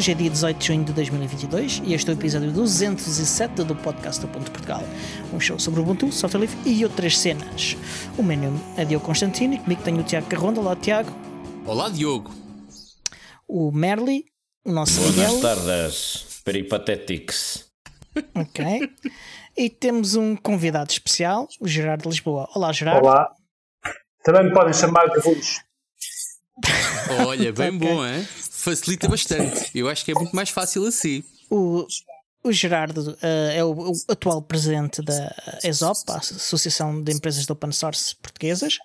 Hoje é dia 18 de junho de 2022 e este é o episódio 207 do podcast do Ponto Portugal. Um show sobre o Ubuntu, software livre e outras cenas. O meu nome é Diogo Constantino e comigo tenho o Tiago Carronda. Olá, Tiago. Olá, Diogo. O Merli, o nosso Boas Miguel. tardes, peripatéticos. Ok. E temos um convidado especial, o Gerardo de Lisboa. Olá, Gerardo. Olá. Também me podem chamar de Rules. Olha, bem Ok. bom, hein? Facilita bastante. Eu acho que é muito mais fácil assim. O, o Gerardo eh, é o, o atual presidente da ESOP, a Associação de Empresas de Open Source Portuguesas,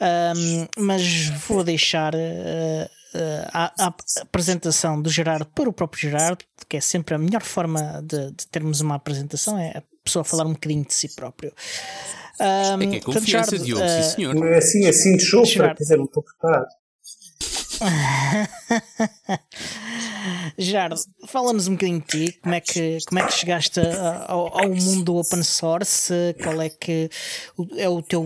Ahm, mas vou deixar eh, eh, a, a apresentação do Gerardo para o próprio Gerardo, que é sempre a melhor forma de, de termos uma apresentação, é a pessoa falar um bocadinho de si próprio. Ahm, É que é confiança, Gerardo, Diogo, sim senhor. Não é assim, assim de Gerardo. quer dizer, não estou preparado. Gerardo, fala-nos um bocadinho de ti, como é que, como é que chegaste a- ao, ao mundo do open source, qual é que é o teu.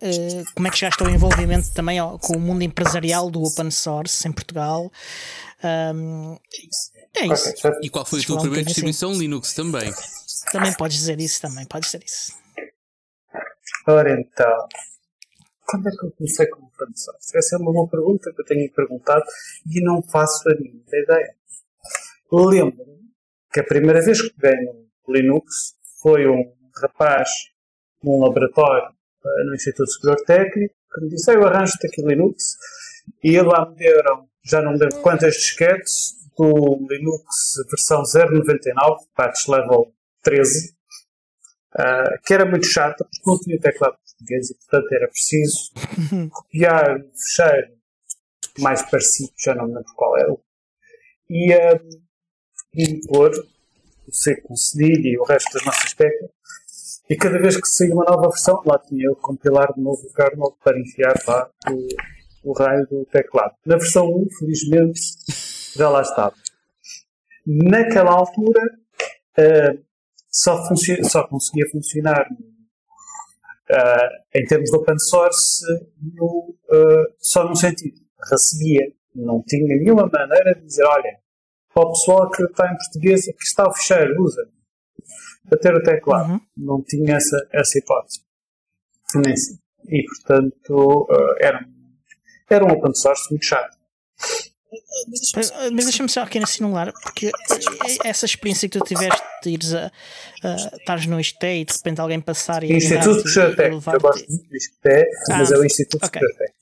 Eh, como é que chegaste ao envolvimento também ao- com o mundo empresarial do open source em Portugal? Ahm, é isso. E qual foi a tua um primeira bocadinho distribuição Linux também? Também podes dizer isso, também podes dizer isso. Ora então, quando é que eu comecei com o source? Essa é uma boa pergunta que eu tenho perguntado e não faço a mínima ideia. Lembro-me que a primeira vez que peguei no Linux foi um rapaz num laboratório eh, no Instituto Superior Técnico que me disse: "Ah, Eu arranjo-te aqui Linux. E lá me deram, já não me lembro quantas disquetes, do Linux versão 0.99, patch level 13, ah, que era muito chata porque não tinha teclado português e, portanto, era preciso copiar um fecheiro mais parecido, já não me lembro qual era, e, ah, e pôr o C com cedilha e o resto das nossas teclas. E cada vez que saía uma nova versão, lá tinha eu compilar de novo o kernel para enfiar lá o, o raio do teclado. Na versão 1, felizmente, já lá estava. Naquela altura, ah, só, só conseguia funcionar ah, em termos de open source no, ah, só num sentido. Recebia. Não tinha nenhuma maneira de dizer, olha, para o pessoal que está em português, aqui está o fecheiro, usa. Para ter o teclado. Uhum. Não tinha essa, essa hipótese. Nem. E, portanto, ah, era, era um open source muito chato. Mas, mas deixa-me só aqui assinalar, porque essa experiência que tu tiveste de ires a, a estares no ISTE e de repente alguém passar e Instituto agarrar-te Superior e Técnico. Eu gosto muito disto, é, mas Ah, é o Instituto ok. Superior Técnico.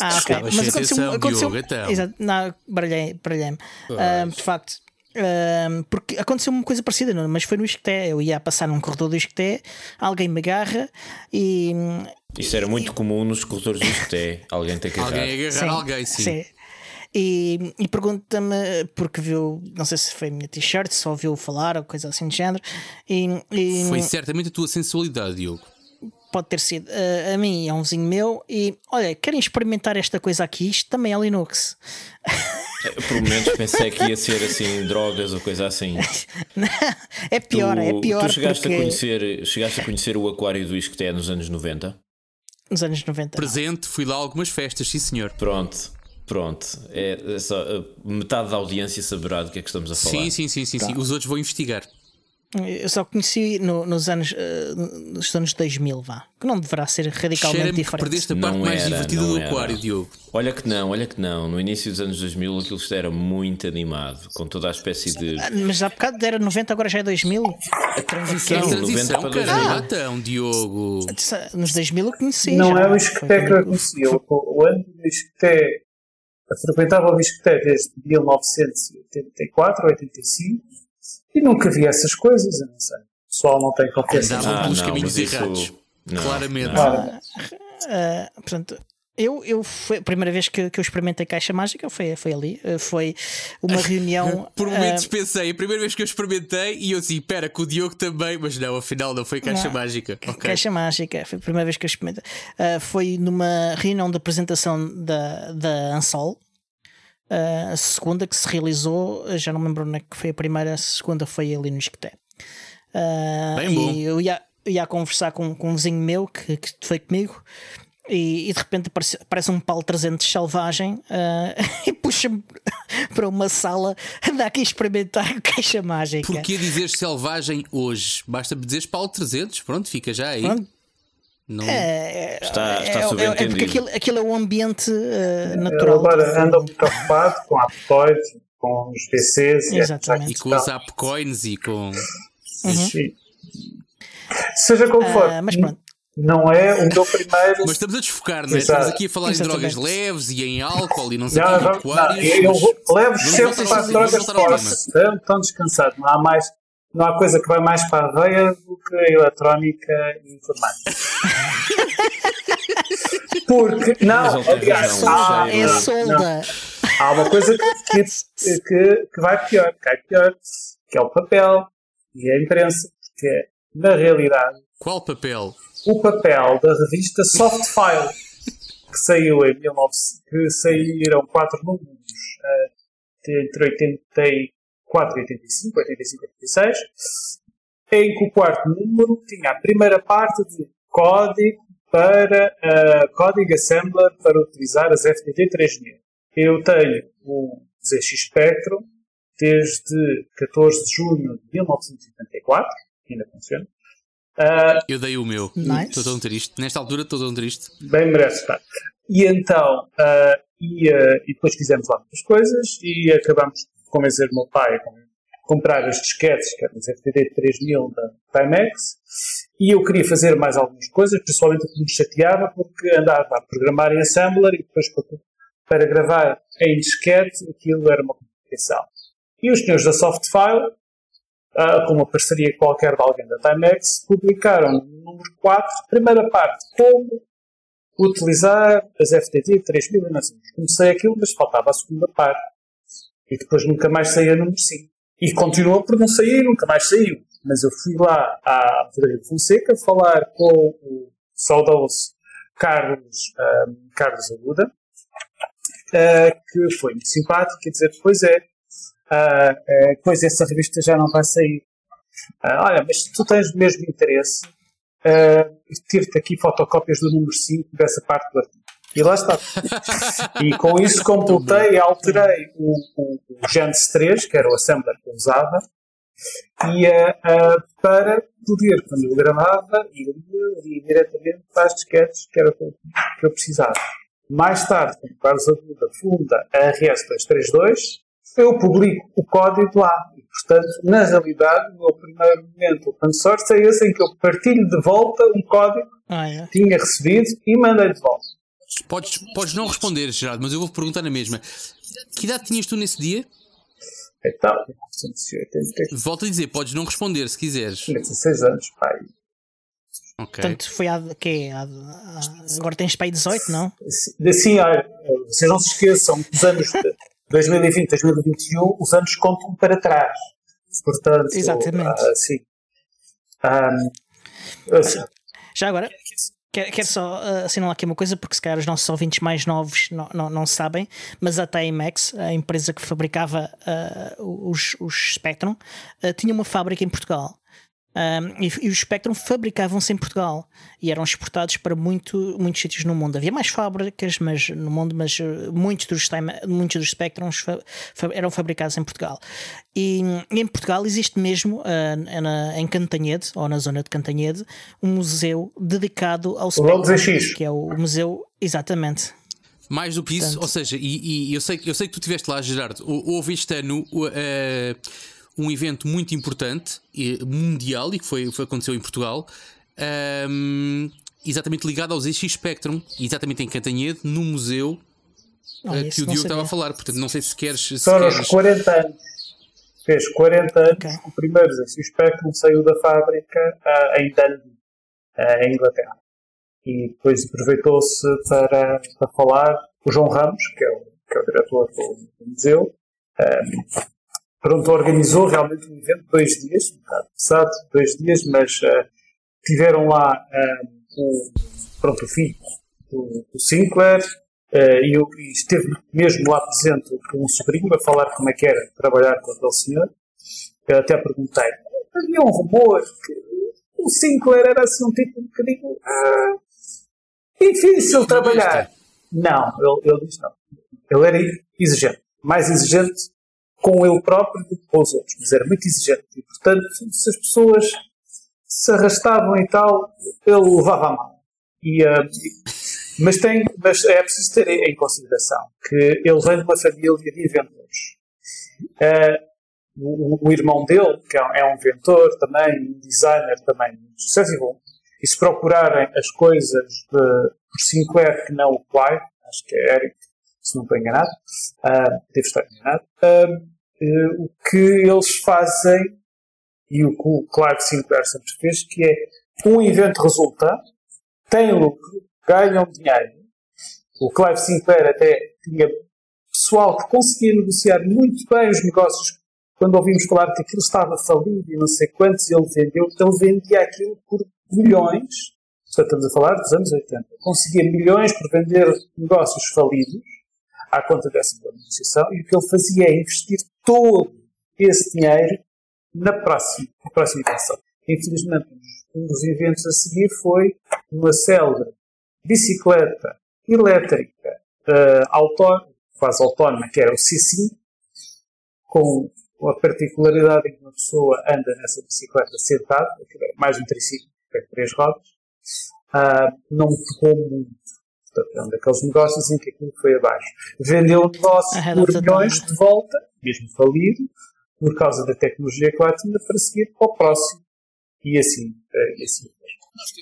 Ah, ok. Mas aconteceu, aconteceu, Diogo, então. Exato, não, baralhei, baralhei-me. Ah, de facto, ah, porque aconteceu uma coisa parecida, não, mas foi no Isqueté. Eu ia a passar num corredor do Isqueté, alguém me agarra e. Isso era muito comum nos corredores do ISCTE. Alguém tem que errar. Alguém agarrar alguém, sim. E, e pergunta-me, porque viu, não sei se foi a minha t-shirt, só ouviu falar ou coisa assim de género, e, e Foi certamente a tua sensualidade, Diogo. pode ter sido ah, a mim, é um vizinho meu, e olha, querem experimentar esta coisa aqui? Isto também é Linux. Eu, por momentos pensei que ia ser assim drogas ou coisa assim. é pior, tu, é pior Tu chegaste, porque a conhecer, chegaste a conhecer o aquário do ISCTE nos anos 90? nos anos 90. não. Presente, fui lá a algumas festas, sim senhor. Pronto, pronto. É, é só, uh, metade da audiência saberá do que é que estamos a falar. Sim, sim, sim, sim, sim. Os outros vão investigar. Eu só conheci no- nos anos eh, nos anos 2000, vá. Que não deverá ser radicalmente Cheira-me que diferente. perdeste a parte Não mais era, divertida do era. aquário, Diogo. Olha que não, olha que não. No início dos anos 2000 aquilo era muito animado, com toda a espécie de. Ah, Mas há bocado era 90, agora já é 2000. A transição, 90 transição, para caralho. 2000. Ah, então, Diogo. Nos 2000 eu conheci. Não já. é o Foi Isqueté que eu conheci. O ano do eu frequentava o Isqueté desde 1984 ou 85 e nunca vi essas coisas. Não sei. O pessoal não tem confiança. Andavam Ah, pelos caminhos errados. Claramente. não. Claro. Ah, portanto, eu, eu foi a primeira vez que, que eu experimentei caixa mágica foi, foi ali. Ah, Foi uma reunião. Por momentos pensei, a primeira vez que eu experimentei, e eu assim, pera, com o Diogo também, mas não, afinal não foi caixa Não. mágica. Ok. Caixa mágica, foi a primeira vez que eu experimentei. Ah, foi numa reunião de apresentação da, da Ansol. Ah, a segunda que se realizou, já não me lembro onde é que foi a primeira, a segunda foi ali no Isqueté. Ah, Bem bom. E eu ia, ia conversar com, com um vizinho meu que, que foi comigo e, e de repente aparece, aparece um pau 300 selvagem ah, e puxa-me para uma sala anda aqui a experimentar caixa mágica. Porquê dizer selvagem hoje? Basta dizeres Paulo 300, pronto, fica já aí. Pronto. Não... É, Está- está é, é, é subentendido. porque aquilo, aquilo é o ambiente ah, Ele natural. agora anda muito ocupado com a Aptoid, com os PCs e Exatamente. E com as upcoins e com. Sim. Seja como for, Ah, mas pronto. Não é o meu primeiro. Mas estamos a desfocar, não é? Exato. Estamos aqui a falar Exatamente. em drogas leves e em álcool e não sei o Não, que, não, eu levo sempre para as drogas fortes. Estão, descansados. Não há mais. Não há coisa que vai mais para a veia do que a eletrónica e a informática. Porque, não, aliás, há, Ah, é solda. há uma coisa que, que, que, que vai pior, que cai pior, que é o papel e a imprensa, que é, na realidade, Qual papel? O papel da revista Softfile, que saiu em 19... que saíram quatro números eh, entre 84 e 85, 85 e 86, em que o quarto número tinha a primeira parte de código para eh, código assembler para utilizar as FTD 3000. Eu tenho o ZX Spectrum desde 14 de junho de 1984, que ainda funciona. Ah, Eu dei o meu. Nice. Estou tão triste. Nesta altura estou tão triste. bem merece estar. E então, ah, e, ah, e depois fizemos lá muitas coisas e acabamos de convencer o meu pai a com- comprar as disquetes, que eram os FTD 3000 da Timex, e eu queria fazer mais algumas coisas, principalmente o que me chateava, porque andava a programar em Assembler e depois para, para gravar em disquete, aquilo era uma complicação. E os senhores da Softfile, ah, com uma parceria qualquer de alguém da Timex, publicaram no número 4, primeira parte, como utilizar as FTT 3000 e não. Comecei aquilo, mas faltava a segunda parte. E depois nunca mais saía número 5. E continuou por não sair, nunca mais saiu. Mas eu fui lá à Federação Fonseca falar com o saudoso Carlos, ah, Carlos Aguda, ah, que foi muito simpático, e dizer, pois é, ah, ah, pois essa revista já não vai sair. Ah, olha, mas tu tens o mesmo interesse, uh, tiro-te aqui fotocópias do número 5 dessa parte do artigo. E lá está. e com isso completei e alterei o, o, o Genesis 3, que era o assembler que eu usava, e, uh, uh, para poder, quando eu gravava, ir, ir diretamente para as disquetes que era o que eu, precisava. Mais tarde, quando Carlos Aguda funda a RS232, eu publico o código lá. E, portanto, na realidade, o meu primeiro momento open source é esse em que eu partilho de volta um código Olha, que tinha recebido e mandei de volta. Podes, podes não responder, Gerardo, mas eu vou perguntar na mesma. Que idade tinhas tu nesse dia? Então, 1980, Volto a dizer, podes não responder se quiseres. tinha 16 anos, pai. Ok. portanto, foi há, quê? Há- há- agora tens para aí 18, não? Assim, olha, vocês não se esqueçam que os anos de 2020, 2021, os anos contam para trás. Portanto, Exatamente. ah, sim. Ah, assim, Já agora, quero, quero só uh, assinalar aqui uma coisa, porque se calhar os nossos ouvintes mais novos não, não, não sabem, mas a Timex, a empresa que fabricava uh, os, os Spectrum, uh, tinha uma fábrica em Portugal. Um, e, e os Spectrum fabricavam-se em Portugal e eram exportados para muito, muitos sítios no mundo. Havia mais fábricas mas, no mundo, mas uh, muitos dos, time, muitos dos Spectrums fa- fa- eram fabricados em Portugal. E, em Portugal existe mesmo, uh, na- em Cantanhede, ou na zona de Cantanhede, um museu dedicado ao Spectrum, que é o museu, exatamente. Mais do que isso, Portanto- ou seja, e, e eu, sei, eu sei que tu estiveste lá, Gerardo. Hou- Houve este ano o, eh, um evento muito importante, mundial, e que foi, foi, aconteceu em Portugal, ehm, exatamente ligado ao ZX Spectrum, exatamente em Cantanhede, no museu Ah, eh, que o Diogo estava a falar. Portanto, não sei se queres. Se Só aos queres 40 anos. Fez 40 anos. Ok. O primeiro ZX Spectrum saiu da fábrica ah, em Dundee, ah, em Inglaterra. E depois aproveitou-se para, para falar o João Ramos, que é o, que é o diretor do, do museu. Pronto, organizou realmente um evento dois dias, um bocado pesado, dois dias, mas ah, tiveram lá ah, o, pronto, o filho do, do Sinclair, eh, e eu e esteve mesmo lá presente com um sobrinho a falar como é que era trabalhar com aquele senhor. Eu até perguntei, havia um rumor que o Sinclair era assim um tipo um bocadinho. ah, difícil trabalhar. Não, ele, ele diz não. Ele era exigente. Mais exigente com ele próprio do que com os outros. Mas era muito exigente. E, portanto, se as pessoas se arrastavam e tal, ele levava a mão. E, uh, mas, tem, mas é preciso ter em consideração que ele vem de uma família de inventores. Uh, o, o, irmão dele, que é, um inventor também, um designer também muito sucesso e se procurarem as coisas de, por Sinclair que não o Clive, acho que é Eric, se não estou enganado, uh, devo estar enganado, uh, o que eles fazem e o que o Clive Sinclair sempre fez, que é um evento resulta, tem lucro, ganham dinheiro. O Clive Sinclair até tinha pessoal que conseguia negociar muito bem os negócios. Quando ouvimos falar que aquilo estava falido e não sei quantos ele vendeu, ele vendia aquilo por milhões. Portanto, estamos a falar dos anos 80. Conseguia milhões por vender negócios falidos à conta dessa negociação e o que ele fazia é investir todo esse dinheiro na próxima, na próxima edição. Infelizmente, um dos eventos a seguir foi uma célebre bicicleta elétrica uh, quase autónoma, que era o C5, com a particularidade em que uma pessoa anda nessa bicicleta sentada, é mais um triciclo, que é três rodas, uh, não pegou muito. É um daqueles negócios em que aquilo foi abaixo. Vendeu o negócio por milhões de volta, mesmo falido, por causa da tecnologia que lá tinha para seguir para o próximo. E assim, uh, e assim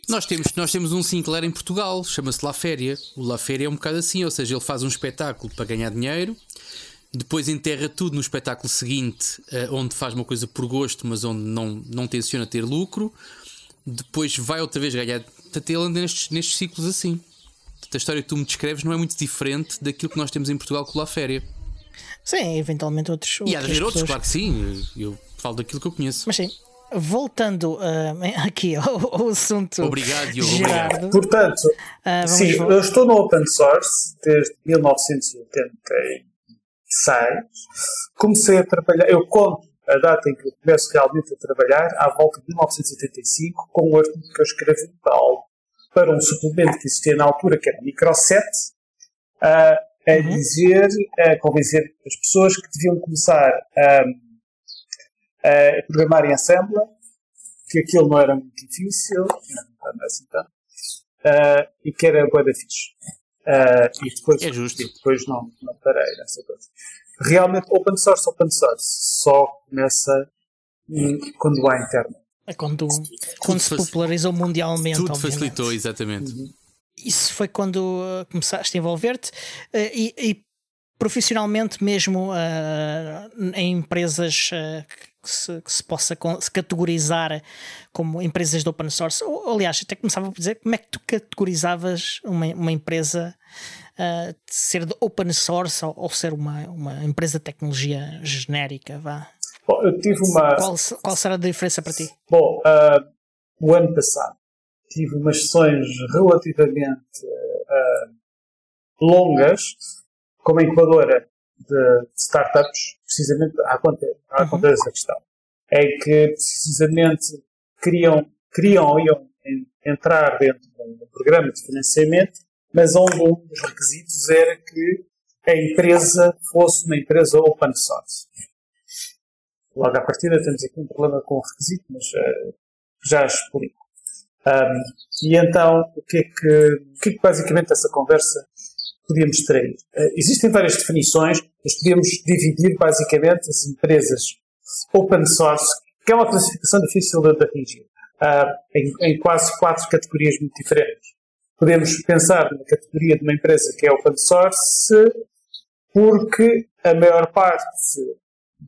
nós temos, nós temos um Sinclair em Portugal, chama-se La Féria. O La Féria é um bocado assim, ou seja, ele faz um espetáculo para ganhar dinheiro, depois enterra tudo no espetáculo seguinte, uh, onde faz uma coisa por gosto, mas onde não, não tenciona ter lucro, depois vai outra vez ganhar. Portanto, ele anda nestes, nestes ciclos assim. Portanto, a história que tu me descreves não é muito diferente daquilo que nós temos em Portugal com La Féria. Sim, eventualmente outros. E há de haver outros, claro que sim. Eu falo daquilo que eu conheço. Mas sim, voltando uh, aqui ao, ao, assunto. Obrigado, Diogo. Gerardo. Portanto, uh, sim, eu estou no open source desde 1986. Comecei a trabalhar, eu conto a data em que eu começo realmente a trabalhar, à volta de 1985, com um artigo que eu escrevi para, para um suplemento que existia na altura, que era Microset, uh, a uhum. dizer, a convencer as pessoas que deviam começar a a programar em Assembler, que aquilo não era muito difícil, não é assim tanto, uh, e que era boa da fixe. Uh, e depois, é justo. E depois não, não parei nessa coisa. Realmente, open source, open source, só começa quando há internet. É quando, quando se popularizou mundialmente. Tudo obviamente. facilitou, exatamente. Uhum. Isso foi quando uh, começaste a envolver-te uh, e, e, profissionalmente mesmo uh, em empresas uh, que se, que se possa se categorizar como empresas de open source. Ou, aliás, até começava a dizer como é que tu categorizavas uma, uma empresa uh, de ser de open source ou, ou, ser uma, uma empresa de tecnologia genérica, vá. Bom, eu tive uma. Qual, qual será a diferença para ti? Bom, uh, o ano passado tive umas sessões relativamente uh, longas como incubadora de startups, precisamente à conta, à uhum. conta dessa questão. É que precisamente queriam, queriam iam entrar dentro de um programa de financiamento, mas onde um dos requisitos era que a empresa fosse uma empresa open source. Logo à partida temos aqui um problema com o requisito, mas uh, já explico. Um, e então, o que, é que, o que é que basicamente essa conversa podíamos extrair? Uh, existem várias definições, mas podíamos dividir basicamente as empresas open source, que é uma classificação difícil de atingir, uh, em, em, quase quatro categorias muito diferentes. Podemos pensar na categoria de uma empresa que é open source, porque a maior parte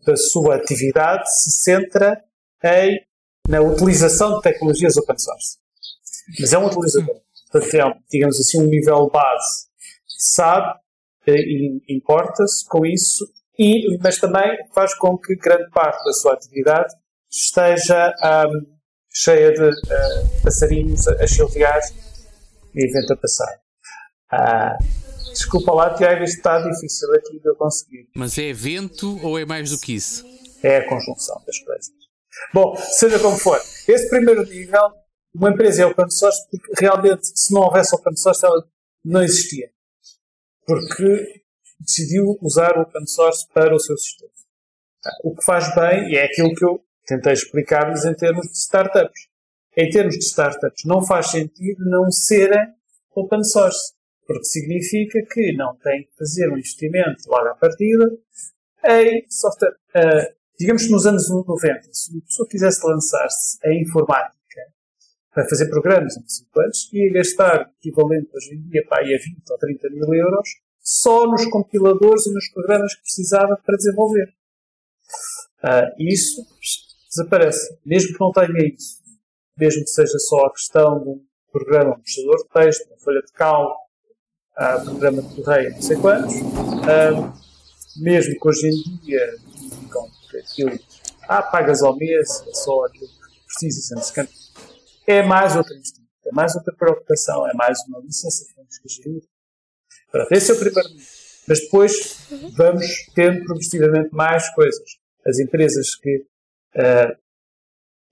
da sua atividade se centra em, na utilização de tecnologias open source. Mas é um utilizador. Portanto, é, digamos assim, um nível base sabe e importa-se com isso, e, mas também faz com que grande parte da sua atividade esteja um, cheia de uh, passarinhos a, a e vento a passar. Uh, desculpa lá, Tiago, isto está difícil aqui de eu conseguir. Mas é vento ou é mais do que isso? É a conjunção das coisas. Bom, seja como for, esse primeiro nível uma empresa é open source porque realmente, se não houvesse open source, ela não existia. Porque decidiu usar o open source para o seu sistema. O que faz bem, e é aquilo que eu tentei explicar-lhes em termos de startups. Em termos de startups, não faz sentido não serem open source, porque significa que não tem que fazer um investimento logo à partida em software. Uh, digamos que nos anos 90, se uma pessoa quisesse lançar-se em informática para fazer programas em 5 anos, ia gastar equivalente hoje em dia para aí a 20 ou 30 mil euros só nos compiladores e nos programas que precisava para desenvolver. Uh, isso desaparece. Mesmo que não tenha isso, mesmo que seja só a questão de um programa, um processador de texto, uma folha de cálculo, uh, programa de correio, não sei quantos, uh, mesmo que hoje em dia digam que aquilo, ah, pagas ao mês, é só aquilo que precisa, sendo é mais outra investimento, é mais outra preocupação, é mais uma licença que temos que gerir. Pronto, esse é o primeiro nível. Mas depois vamos tendo progressivamente mais coisas. As empresas que uh,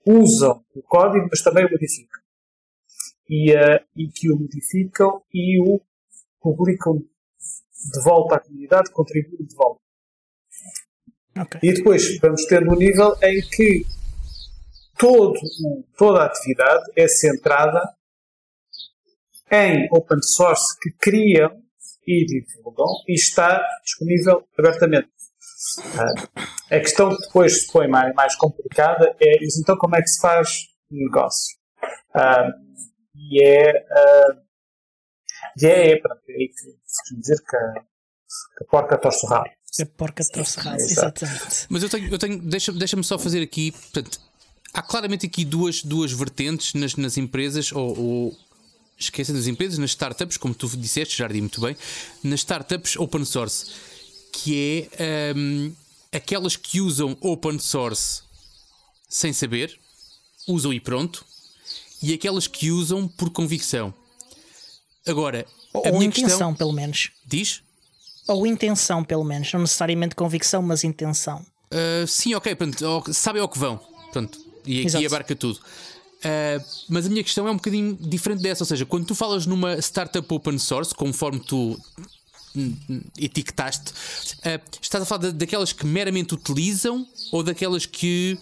usam o código, mas também o modificam. E, uh, e que o modificam e o publicam de volta à comunidade, contribuem de volta. Okay. E depois vamos tendo um nível em que todo, toda a atividade é centrada em open source que criam e divulgam e está disponível abertamente. Uh, a questão que depois se põe mais, mais complicada é então como é que se faz negócio? Uh, e é, uh, e é, é, pronto, é aí que se dizer que a, que a porca torce o rabo. A porca torce o rabo, exatamente. Mas eu tenho, eu tenho deixa-me deixa só fazer aqui, portanto, há claramente aqui duas, duas vertentes nas, nas empresas, ou, ou esqueça das empresas, nas startups, como tu disseste, já muito bem, nas startups open source, que é um, aquelas que usam open source sem saber, usam e pronto, e aquelas que usam por convicção. Agora, ou, a minha intenção, questão... pelo menos. Diz? Ou intenção, pelo menos. Não necessariamente convicção, mas intenção. Uh, sim, ok, pronto, sabem ao que vão. Pronto, e aqui Exato. abarca tudo. Uh, mas a minha questão é um bocadinho diferente dessa, ou seja, quando tu falas numa startup open source, conforme tu etiquetaste, uh, estás a falar daquelas que meramente utilizam ou daquelas que.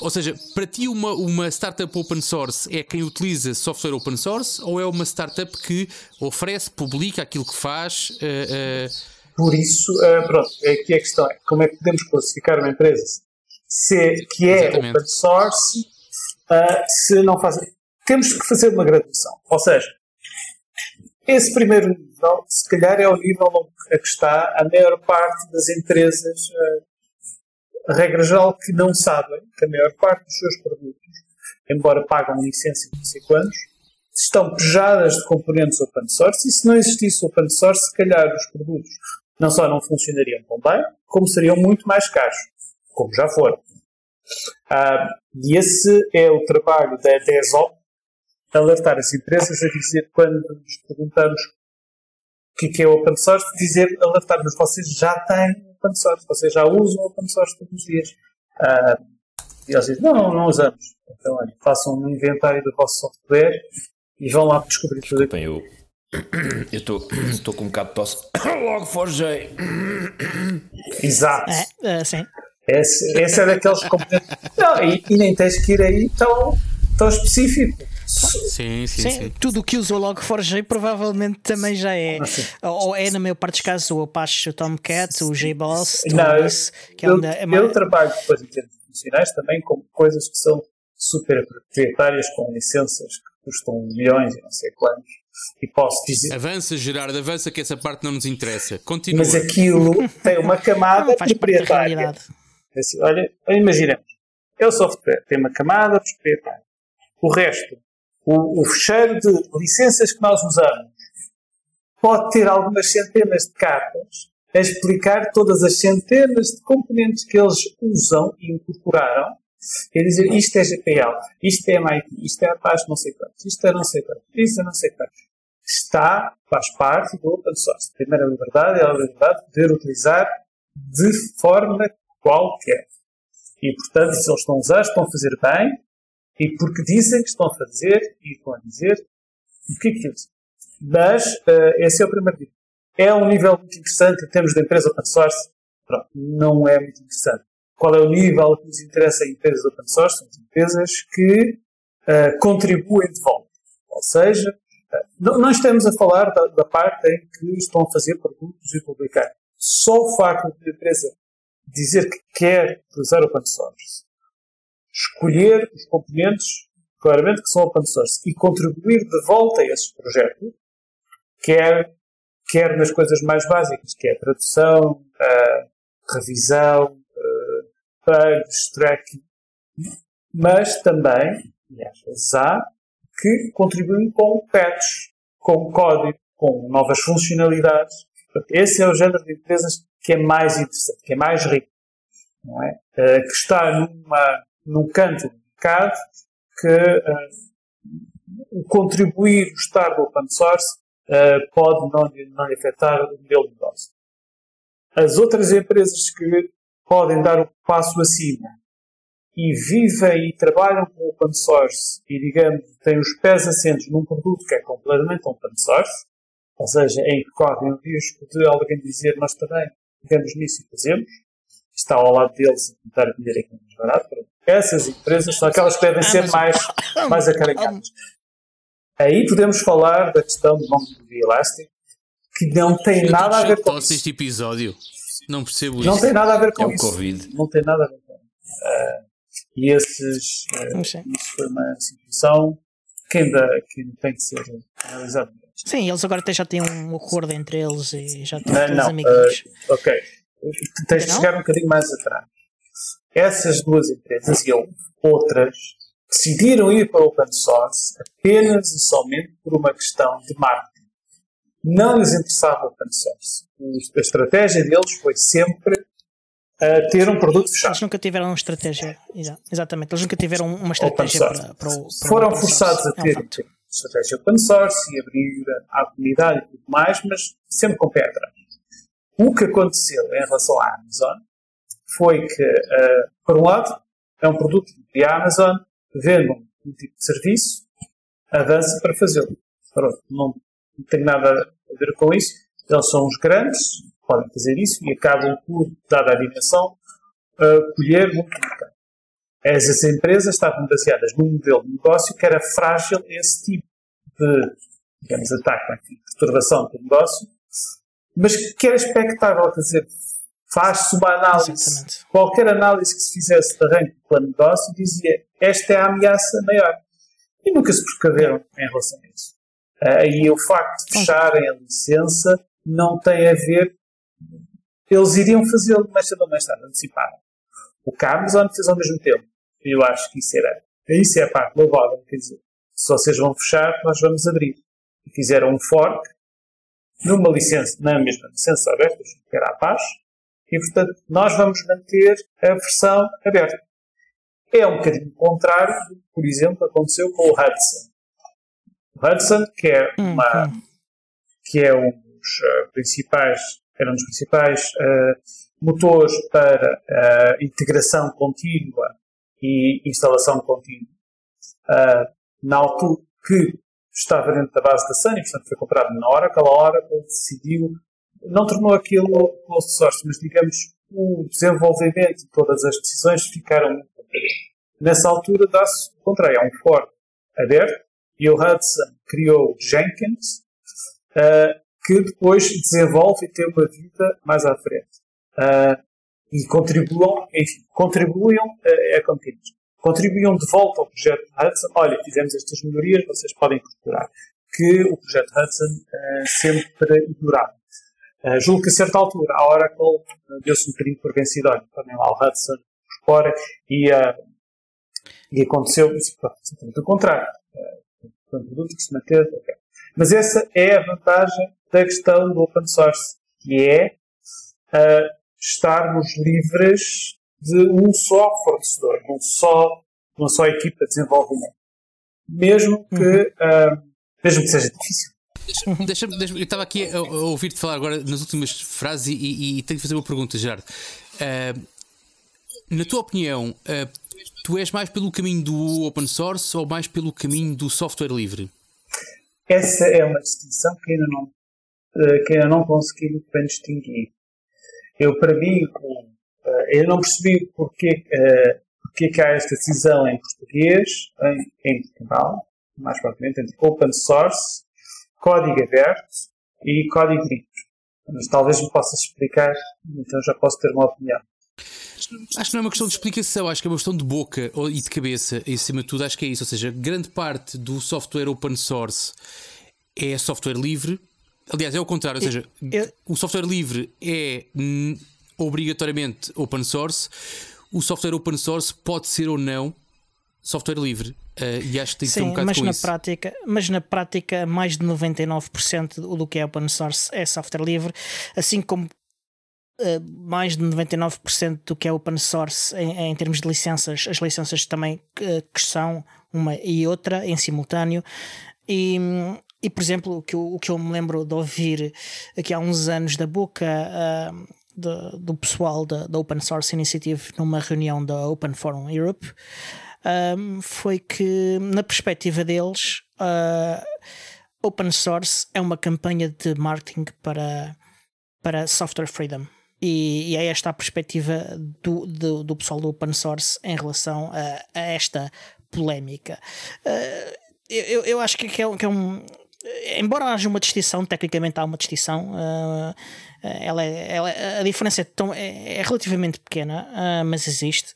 Ou seja, para ti uma, uma startup open source é quem utiliza software open source ou é uma startup que oferece, publica aquilo que faz? Uh, Por isso, pronto, aqui a questão é como é que podemos classificar uma empresa se, que é Exatamente. open source, uh, se não fazem. Temos que fazer uma graduação. Ou seja, esse primeiro nível, se calhar, é o nível onde está a maior parte das empresas, uh, a regra geral, que não sabem que a maior parte dos seus produtos, embora pagam licença de 5 anos, estão pejadas de componentes open source e se não existisse open source, se calhar os produtos não só não funcionariam tão bem, como seriam muito mais caros como já foram. Ah, e esse é o trabalho da DESOP, alertar as empresas a dizer, quando nos perguntamos o que é open source, dizer, alertar, mas vocês já têm open source, vocês já usam open source todos os dias. Ah, e eles dizem, não, não usamos. Então, olha, façam um inventário do vosso software e vão lá descobrir tudo. Desculpem, eu estou com um bocado de tosse. Logo forjei. Exato. É, é, sim. Esse, esse é daqueles componentes. Não, e, e, nem tens que ir aí tão, tão específico. Sim, sim, sim, sim. Tudo o que usou logo Forge provavelmente também já é. Ah, ou é, na maior parte dos casos, o Apache, o Tomcat, o JBoss, tudo Não, isso. Que é eu, é eu trabalho depois em termos funcionais também com coisas que são super proprietárias, com licenças que custam milhões e não sei quantos. E posso dizer. Avança, Gerardo, avança que essa parte não nos interessa. Continua. Mas aquilo tem uma camada proprietária. É assim, olha, imaginemos, é o software, tem uma camada proprietária. O resto, o, o fecheiro de licenças que nós usamos, pode ter algumas centenas de capas a explicar todas as centenas de componentes que eles usam e incorporaram. Quer dizer, isto é GPL, isto é MIT, isto é Apache não sei quantos, isto é não sei quantos, isto é não sei quantos. Está, faz parte do open source. A primeira liberdade é a liberdade de poder utilizar de forma qualquer. E, portanto, se eles estão a usar, estão a fazer bem, E porque dizem que estão a fazer e estão a dizer o que é que dizem. Mas uh, esse é o primeiro nível. É um nível muito interessante em termos de empresa open source? Pronto, não é muito interessante. Qual é o nível que nos interessa em empresas open source? São as empresas que uh, contribuem de volta. Ou seja, uh, estamos a falar da, da, parte em que estão a fazer produtos e publicar. Só o facto de a empresa dizer que quer utilizar open source, escolher os componentes claramente que são open source e contribuir de volta a esses projetos, quer, quer nas coisas mais básicas, que é a tradução, a revisão, bugs, tracking, mas também, e às vezes há, que contribuem com patches, com código, com novas funcionalidades. Esse é o género de empresas que é mais interessante, que é mais rico, não é? Uh, que está numa, num canto do mercado que uh, contribuir o estar do open source uh, pode não, não afetar o modelo de negócio. As outras empresas que podem dar um passo acima e vivem e trabalham com open source e, digamos, têm os pés assentos num produto que é completamente open source, ou seja, em que correm o risco de alguém dizer nós também pegamos nisso e fazemos, está ao lado deles a tentar vender aquilo mais barato. Essas empresas são aquelas que devem ser mais, mais acarinhadas. Aí podemos falar da questão do nome do Elastic, que não tem nada a ver com isso. este episódio. Não percebo isso. Não tem nada a ver com é isso. COVID. Não tem nada a ver com isso. Uh, e esses, uh, isso foi uma situação que ainda, que ainda tem que ser analisada. Sim, eles agora já têm um acordo entre eles e já estão todos não, amiguinhos. Uh, ok. Tens de chegar um bocadinho mais atrás. Essas duas empresas e outras decidiram ir para o open source apenas e somente por uma questão de marketing não lhes interessava o open source. A estratégia deles foi sempre uh, ter um produto fechado. Eles nunca tiveram uma estratégia, exatamente, eles nunca tiveram uma estratégia para, para, o, para Foram forçados a ter é um estratégia open source e abrir à comunidade e tudo mais, mas sempre com pé atrás. O que aconteceu em relação à Amazon foi que, uh, por um lado, é um produto a Amazon vende um tipo de serviço, avança para fazê-lo. Não tem nada a ver com isso. Eles são os grandes, podem fazer isso e acabam por, dada a dimensão, uh, colher muito mercado. Essas empresas estavam baseadas num modelo de negócio que era frágil a esse tipo de, digamos, ataque, enfim, perturbação do negócio, mas que era expectável, quer dizer, faz-se uma análise, Exatamente. qualquer análise que se fizesse de arranque do plano de negócio dizia esta é a ameaça maior. E nunca se precaveram em relação a isso. Uh, e o facto de fecharem a licença não tem a ver. Eles iriam fazê-lo mais cedo ou mais tarde, anteciparam. O que a Amazon fez ao mesmo tempo. E eu acho que isso era. Isso é a parte louvável. Quer dizer, se vocês vão fechar, nós vamos abrir. E fizeram um fork numa licença, na mesma licença aberta, que era a paz, e portanto nós vamos manter a versão aberta. É um bocadinho contrário do que, por exemplo, aconteceu com o Hudson. Hudson, que é, uma, uhum. que é um dos uh, principais, era um dos principais uh, motores para uh, integração contínua e instalação contínua. na altura que estava dentro da base da Sun e, portanto, foi comprado na Oracle, a Oracle decidiu, não tornou aquilo closed source, mas, digamos, o desenvolvimento e todas as decisões ficaram Nessa altura dá-se o contrário, é um fork aberto, e o Hudson criou Jenkins, uh, que depois desenvolve e tem uma vida mais à frente. Uh, e contribuam, enfim, contribuam uh, a. Contribuam de volta ao projeto Hudson. Olha, fizemos estas melhorias, vocês podem procurar. Que o projeto Hudson sempre ignorava. Uh, julgo que a certa altura a Oracle uh, deu-se um bocadinho por vencido. Olha, também lá o Hudson fora e, uh, e aconteceu exatamente o contrário um produto que se manter. Mas essa é a vantagem da questão do open source, que é uh, estarmos livres de um só fornecedor, um só, uma só equipa de desenvolvimento. Mesmo que, uhum. uh, mesmo que seja difícil. Deixa, deixa, eu estava aqui a, a ouvir-te falar agora nas últimas frases e, e, e, tenho que fazer uma pergunta, Gerardo. Uh, na tua opinião, uh, Tu és mais pelo caminho do open source ou mais pelo caminho do software livre? Essa é uma distinção que ainda não, eh, que ainda não consegui muito bem distinguir. Eu, para mim, eu não percebi porque, porque que há esta decisão em português, em, em Portugal, mais propriamente entre open source, código aberto e código livre. Mas talvez me possas explicar, então já posso ter uma opinião. Acho que não é uma questão de explicação, acho que é uma questão de boca e de cabeça, e acima de tudo, acho que é isso. Ou seja, grande parte do software open source é software livre. Aliás, é o contrário, ou seja, eu... o software livre é obrigatoriamente open source. O software open source pode ser ou não software livre. Uh, e acho que tem que ter um bocado mas na isso. Prática, mas na prática, mais de 99% do que é open source é software livre, assim como uh, mais de 99% do que é open source em, em, termos de licenças, as licenças também uh, que são uma e outra em simultâneo. E, e por exemplo, o que, eu, o que eu me lembro de ouvir aqui há uns anos da boca do, do pessoal da, da Open Source Initiative numa reunião da Open Forum Europe um, foi que, na perspectiva deles, uh, open source é uma campanha de marketing para, para software freedom. E, e é esta a perspectiva do, do, do, pessoal do open source em relação a, a esta polémica. Uh, eu, eu acho que é, que é um. Embora haja uma distinção, tecnicamente há uma distinção, uh, ela é, ela é, a diferença é, tão, é, é relativamente pequena, uh, mas existe.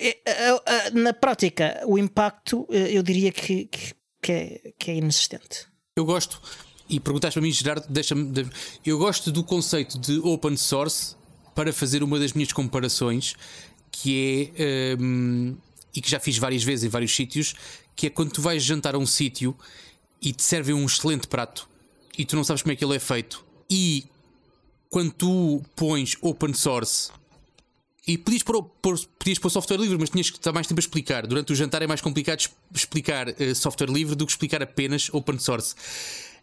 É, é, é, na prática, o impacto eu diria que, que, que, é, que é inexistente. Eu gosto, e perguntaste para mim, Gerardo, deixa-me. Eu gosto do conceito de open source para fazer uma das minhas comparações, que é. Um, e que já fiz várias vezes em vários sítios, que é quando tu vais jantar a um sítio e te servem um excelente prato e tu não sabes como é que ele é feito. E quando tu pões open source e podias pôr, pôr, podias pôr software livre, mas tinhas que estar mais tempo a explicar. Durante o jantar é mais complicado explicar uh, software livre do que explicar apenas open source.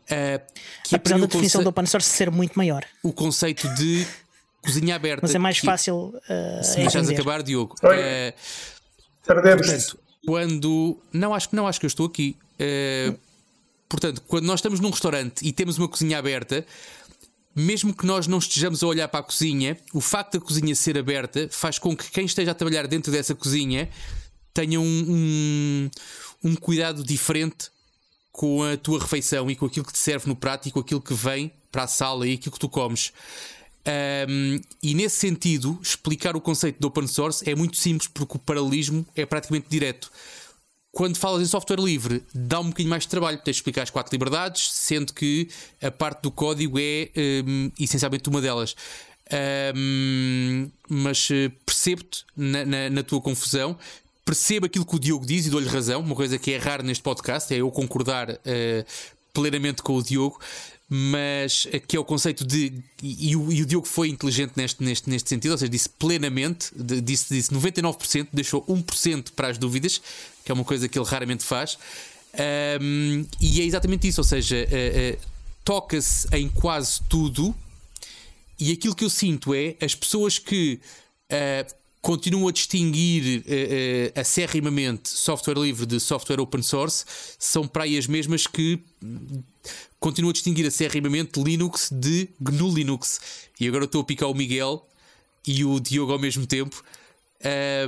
Uh, que Apesar da definição do open source ser muito maior. O conceito de cozinha aberta. Mas é mais fácil. Uh, se deixares acabar, Diogo. Uh, Perdemos. Portanto, quando. Não, acho que não, acho que eu estou aqui. Uh, portanto, quando nós estamos num restaurante e temos uma cozinha aberta, mesmo que nós não estejamos a olhar para a cozinha, o facto da cozinha ser aberta faz com que quem esteja a trabalhar dentro dessa cozinha tenha um, um, um cuidado diferente com a tua refeição e com aquilo que te serve no prato e com aquilo que vem para a sala e aquilo que tu comes. Um, e nesse sentido, explicar o conceito de open source é muito simples porque o paralelismo é praticamente direto quando falas em software livre, dá um bocadinho mais de trabalho. Tens de explicar as quatro liberdades, sendo que a parte do código é um, essencialmente uma delas. Um, mas eh, percebo-te na, na, na, tua confusão. Percebo aquilo que o Diogo diz e dou-lhe razão. Uma coisa que é rara neste podcast é eu concordar uh, plenamente com o Diogo mas que é o conceito de. E, e, o, e, o, Diogo foi inteligente neste, neste, neste sentido, ou seja, disse plenamente, disse, disse 99%, deixou 1% para as dúvidas, que é uma coisa que ele raramente faz. Um, e é exatamente isso, ou seja, uh, uh, toca-se em quase tudo, e aquilo que eu sinto é as pessoas que uh, continuam a distinguir uh, uh, acerrimamente software livre de software open source são para aí as mesmas que continuam a distinguir acerrimamente Linux de GNU Linux. E agora estou a picar o Miguel e o Diogo ao mesmo tempo.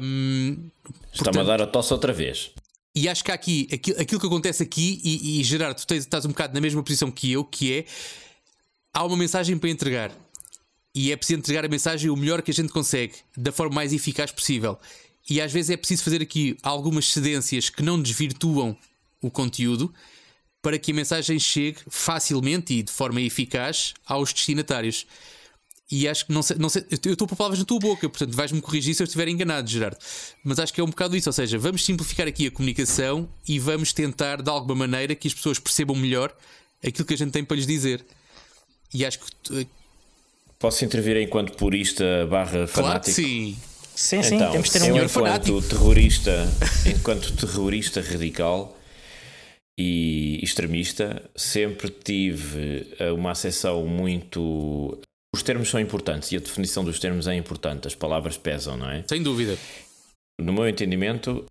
Um, Está-me a dar a tosse outra vez. E acho que há aqui aquilo, aquilo que acontece aqui, e, e Gerardo, tu tens, estás um bocado na mesma posição que eu, que é há uma mensagem para entregar e é preciso entregar a mensagem o melhor que a gente consegue, da forma mais eficaz possível. E às vezes é preciso fazer aqui algumas cedências que não desvirtuam o conteúdo para que a mensagem chegue facilmente e de forma eficaz aos destinatários. E acho que não sei, não sei eu estou por palavras na tua boca, portanto vais-me corrigir se eu estiver enganado, Gerardo. Mas acho que é um bocado isso, ou seja, vamos simplificar aqui a comunicação e vamos tentar de alguma maneira que as pessoas percebam melhor aquilo que a gente tem para lhes dizer. E acho que Posso intervir enquanto purista barra fanático? Claro que sim. Sim, sim, então, temos de ter um eu, enquanto fanático. terrorista, enquanto terrorista radical e extremista, sempre tive eh, uma acessão muito. Os termos são importantes e a definição dos termos é importante, as palavras pesam, não é? Sem dúvida. no meu entendimento,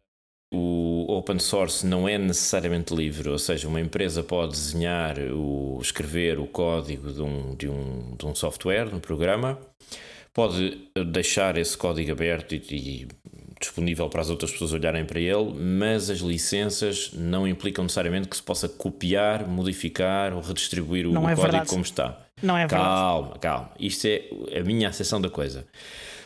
o open source não é necessariamente livre, ou seja, uma empresa pode desenhar, o, escrever o código de um, de, um, de um software, de um programa, pode deixar esse código aberto e, e disponível para as outras pessoas olharem para ele, mas as licenças não implicam necessariamente que se possa copiar, modificar ou redistribuir o, é código verdade. como está. Não é verdade. Calma, calma. Isto é a minha acessão da coisa.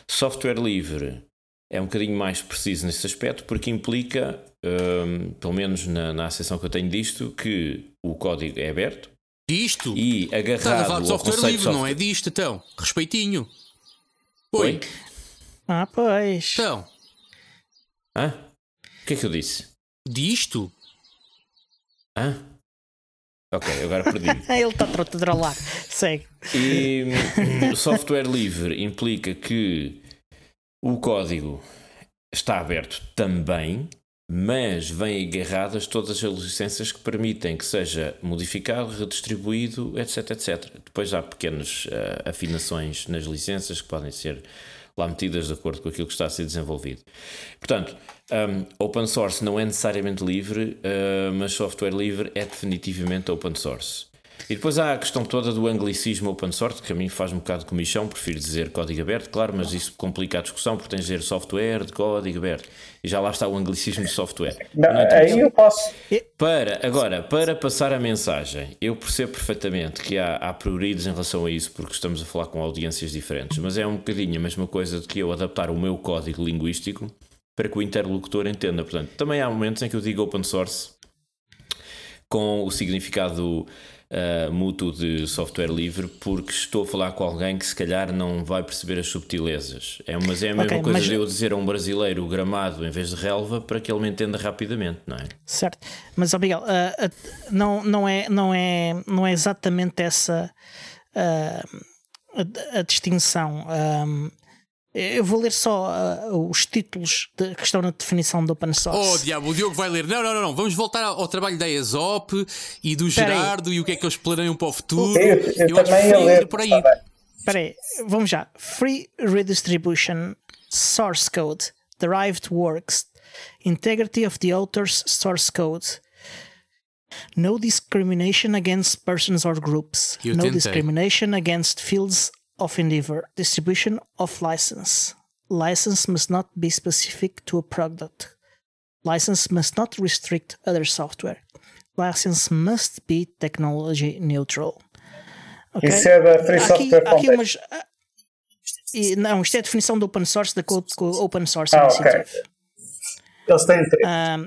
Software livre é um bocadinho mais preciso nesse aspecto porque implica, hum, pelo menos na, na acessão que eu tenho disto, que o código é aberto Disto? e agarrado Estás a falar de ao software livre, de não é software- disto, então. Respeitinho. Oi. Oi? Ah, pois. Então, Hã? O que é que eu disse? disto? Hã? Ok, agora perdi-me. Ah, ele está a drollar. Segue. E hum, software livre implica que o código está aberto também, mas vêm agarradas todas as licenças que permitem que seja modificado, redistribuído, etc, etc. Depois há pequenas ah, afinações nas licenças que podem ser lá metidas de acordo com aquilo que está a ser desenvolvido. Portanto, hum, open source não é necessariamente livre, ah, mas software livre é definitivamente open source. E depois há a questão toda do anglicismo open source, que a mim faz um bocado de comichão, prefiro dizer código aberto, claro, mas isso complica a discussão, porque tens de dizer software de código aberto. E já lá está o anglicismo de software. Não, não entendo aí eu posso. para, agora, para passar a mensagem, eu percebo perfeitamente que há, há prioridades em relação a isso, porque estamos a falar com audiências diferentes, mas é um bocadinho a mesma coisa de que eu adaptar o meu código linguístico para que o interlocutor entenda. Portanto, também há momentos em que eu digo open source com o significado ah, mútuo de software livre, porque estou a falar com alguém que se calhar não vai perceber as subtilezas. É, mas é a mesma Ok, coisa mas- de eu dizer a um brasileiro gramado em vez de relva para que ele me entenda rapidamente, não é? Certo. Mas, ó Miguel, ah, ah, não, não, é, não, é, não é exatamente essa a, a distinção. Eu vou ler só ah, os títulos de- que estão na definição do open Oh, source. diabo, o Diogo vai ler. Não, não, não, não. Vamos voltar ao, ao trabalho da ESOP e do aí. Gerardo e o que é que eles planeiam para o futuro. Eu, eu acho também ia frio ler. por aí. tá. Espera aí, vamos já. Free redistribution, source code, derived works, integrity of the author's source code. No discrimination against persons or groups. Eu no tentei. discrimination against fields of endeavor. Distribution of license. License must not be specific to a product. License must not restrict other software. License must be technology neutral. Ok? Isso é da Free aqui, Software aqui umas. ah, e- não, isto é a definição do open source da Code co- Open Source Ah, ok. Initiative. Eles têm três. Ah,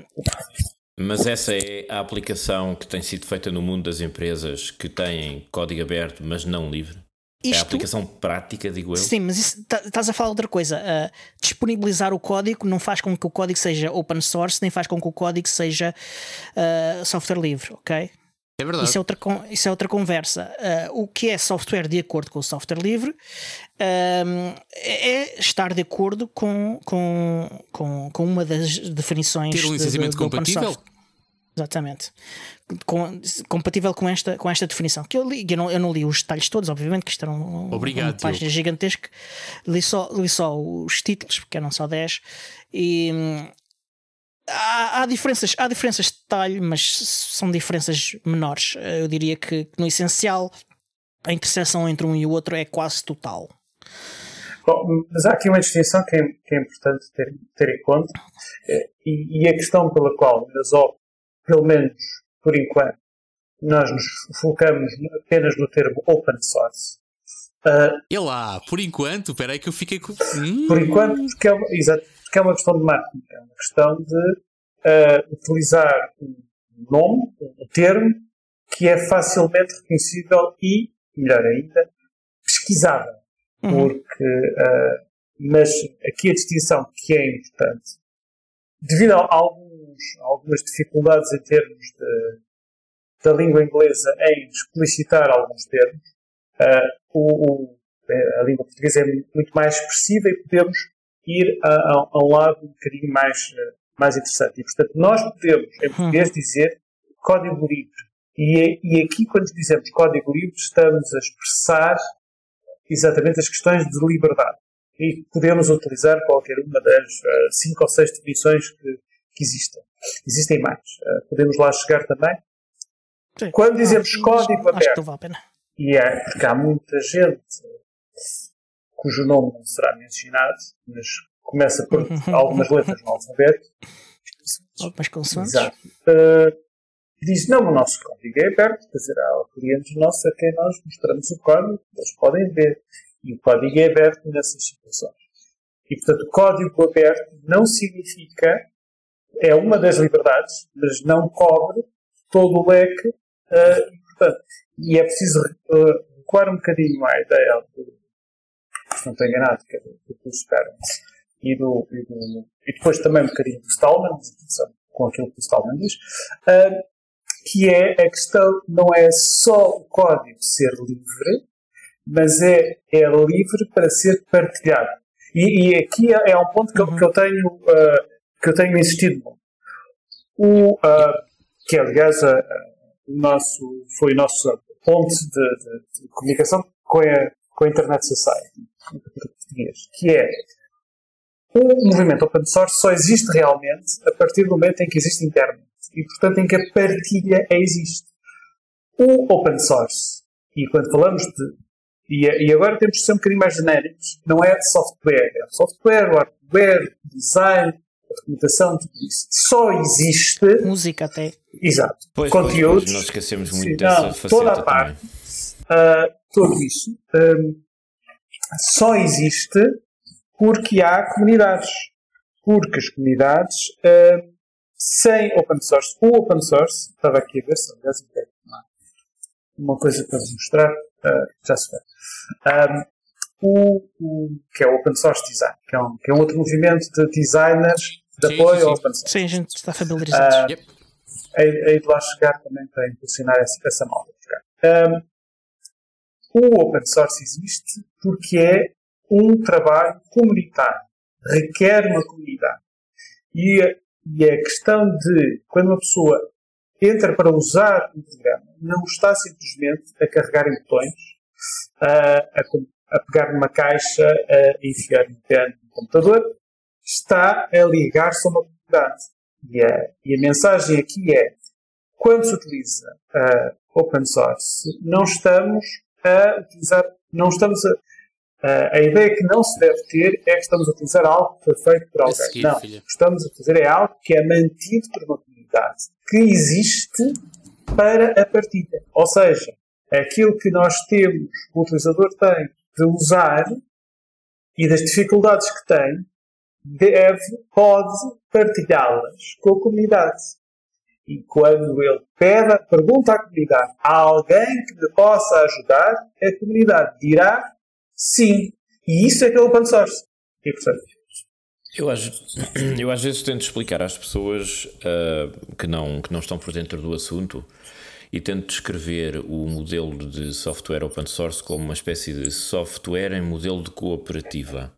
Mas essa é a aplicação que tem sido feita no mundo das empresas que têm código aberto, mas não livre. É a isto, aplicação prática, digo eu. sim, mas isso- tá- estás a falar outra coisa. Ah, disponibilizar o código não faz com que o código seja open source, nem faz com que o código seja ah, software livre, ok? É verdade. Isso é outra, con- isso é outra conversa. Ah, o que é software de acordo com o software livre é estar de acordo com, com, com, com uma das definições Ter um de- de- licenciamento do open compatível? Exatamente. Com- compatível com esta, com esta definição. Que eu li, eu não, eu não li os detalhes todos, obviamente, que isto era um, Obrigado, uma página gigantesca. Li só, li só os títulos, porque eram só 10. E hum, há, há diferenças, há diferenças de detalhe, mas são diferenças menores. Eu diria que, que no essencial a interseção entre um e o outro é quase total. Bom, mas há aqui uma distinção que é, que é importante ter, ter em conta, eh, e, e a questão pela qual na ZOP, pelo menos por enquanto, nós nos focamos apenas no termo open source. Ah, E lá, por enquanto, espera aí que eu fiquei com. Hum, por enquanto, porque é, uma, exato, porque é uma questão de marketing, é uma questão de ah, utilizar um nome, um termo, que é facilmente reconhecível e, melhor ainda, pesquisável. Uhum. porque ah, mas aqui a distinção que é importante devido a alguns, algumas dificuldades em termos de, da língua inglesa em explicitar alguns termos. Ah, o, o- a língua portuguesa é muito mais expressiva e podemos ir a, a- a um lado um bocadinho mais, ah, mais interessante. E portanto nós podemos em português dizer código livre. E, é- e aqui quando dizemos código livre estamos a expressar exatamente as questões de liberdade. e podemos utilizar qualquer uma das uh, cinco ou seis definições que, que existem. Existem mais. Uh, podemos lá chegar também. Sim. Quando dizemos ah, código aberto, vale e é porque há muita gente cujo nome não será mencionado, mas começa por algumas letras no alfabeto. Algumas consoantes. Exato. Uh, diz, não, o nosso código é aberto, quer dizer, há clientes nossos a quem nós mostramos o código, eles podem ver. E o código é aberto nessas situações. E, portanto, código aberto não significa, é uma das liberdades, mas não cobre todo o leque. Uh, e, portanto, e é preciso uh, recuar um bocadinho à ideia do, se não estou enganado, que é do, do Transparency e, do, e, do, e depois também um bocadinho do Stallman, com aquilo que o Stallman diz, uh, que é a questão não é só o código ser livre, mas é, é livre para ser partilhado. E, e aqui é, é um ponto que, uhum. eu, que eu tenho uh, que eu tenho insistido muito. O, uh, que aliás uh, o nosso, foi o nosso ponto de, de, de comunicação com a, com a Internet Society, que é o movimento open source só existe realmente a partir do momento em que existe internet e, portanto, em que a partilha existe. O open source, e quando falamos de. E, e agora temos de ser um bocadinho mais genéricos, não é software, é software, hardware, design, documentação, tudo isso. Só existe. Música até. Exato. Pois, Conteúdos. Pois, pois, nós esquecemos muito sim, dessa não, faceta toda a parte. Uh, tudo isso. Um, só existe porque há comunidades. Porque as comunidades, uh, sem open source, o open source, estava aqui a ver se aliás uma coisa para vos mostrar, uh, já se vê. Um, o, o, que é o Open Source Design, que é um, que é um outro movimento de designers de sim, apoio ao open source. Sim, a gente está familiarizado. Uh, yep. hei, de lá chegar também para impulsionar essa, essa malta. Um, o open source existe porque é um trabalho comunitário, requer uma comunidade. E, e a questão de, quando uma pessoa entra para usar um programa, não está simplesmente a carregar em botões, a, a, a pegar numa caixa, a enfiar dentro no computador, está a ligar-se a uma comunidade. E a, e a mensagem aqui é, quando se utiliza uh, open source, não estamos a utilizar, não estamos a, a ideia que não se deve ter é que estamos a utilizar algo que foi feito por alguém. Seguir, não. Filha. O que estamos a fazer é algo que é mantido por uma comunidade, que existe para a partilha. Ou seja, aquilo que nós temos, o utilizador tem de usar e das dificuldades que tem, deve, pode partilhá-las com a comunidade. E quando ele pede, pergunta à comunidade, há alguém que me possa ajudar, a comunidade dirá sim. E isso é que é o open source. E portanto. Eu, eu às vezes tento explicar às pessoas uh, que, não, que não estão por dentro do assunto e tento descrever o modelo de software open source como uma espécie de software em modelo de cooperativa.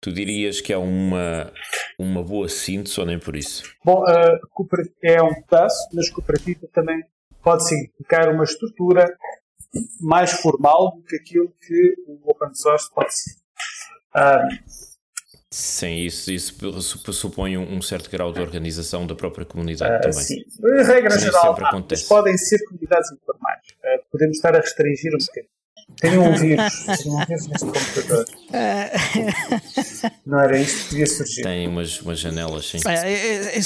Tu dirias que é uma, uma boa síntese ou nem por isso? Bom, é um pedaço, mas cooperativa também pode significar uma estrutura mais formal do que aquilo que o open source pode ser. Uh, Sim, isso, isso supõe um certo grau de organização da própria comunidade uh, também. Sim, em regra geral, podem ser comunidades informais. Uh, podemos estar a restringir um bocadinho. Tenho um vírus, tenho um vírus neste computador. Não era isto que devia surgir. Tem umas, umas janelas, sim.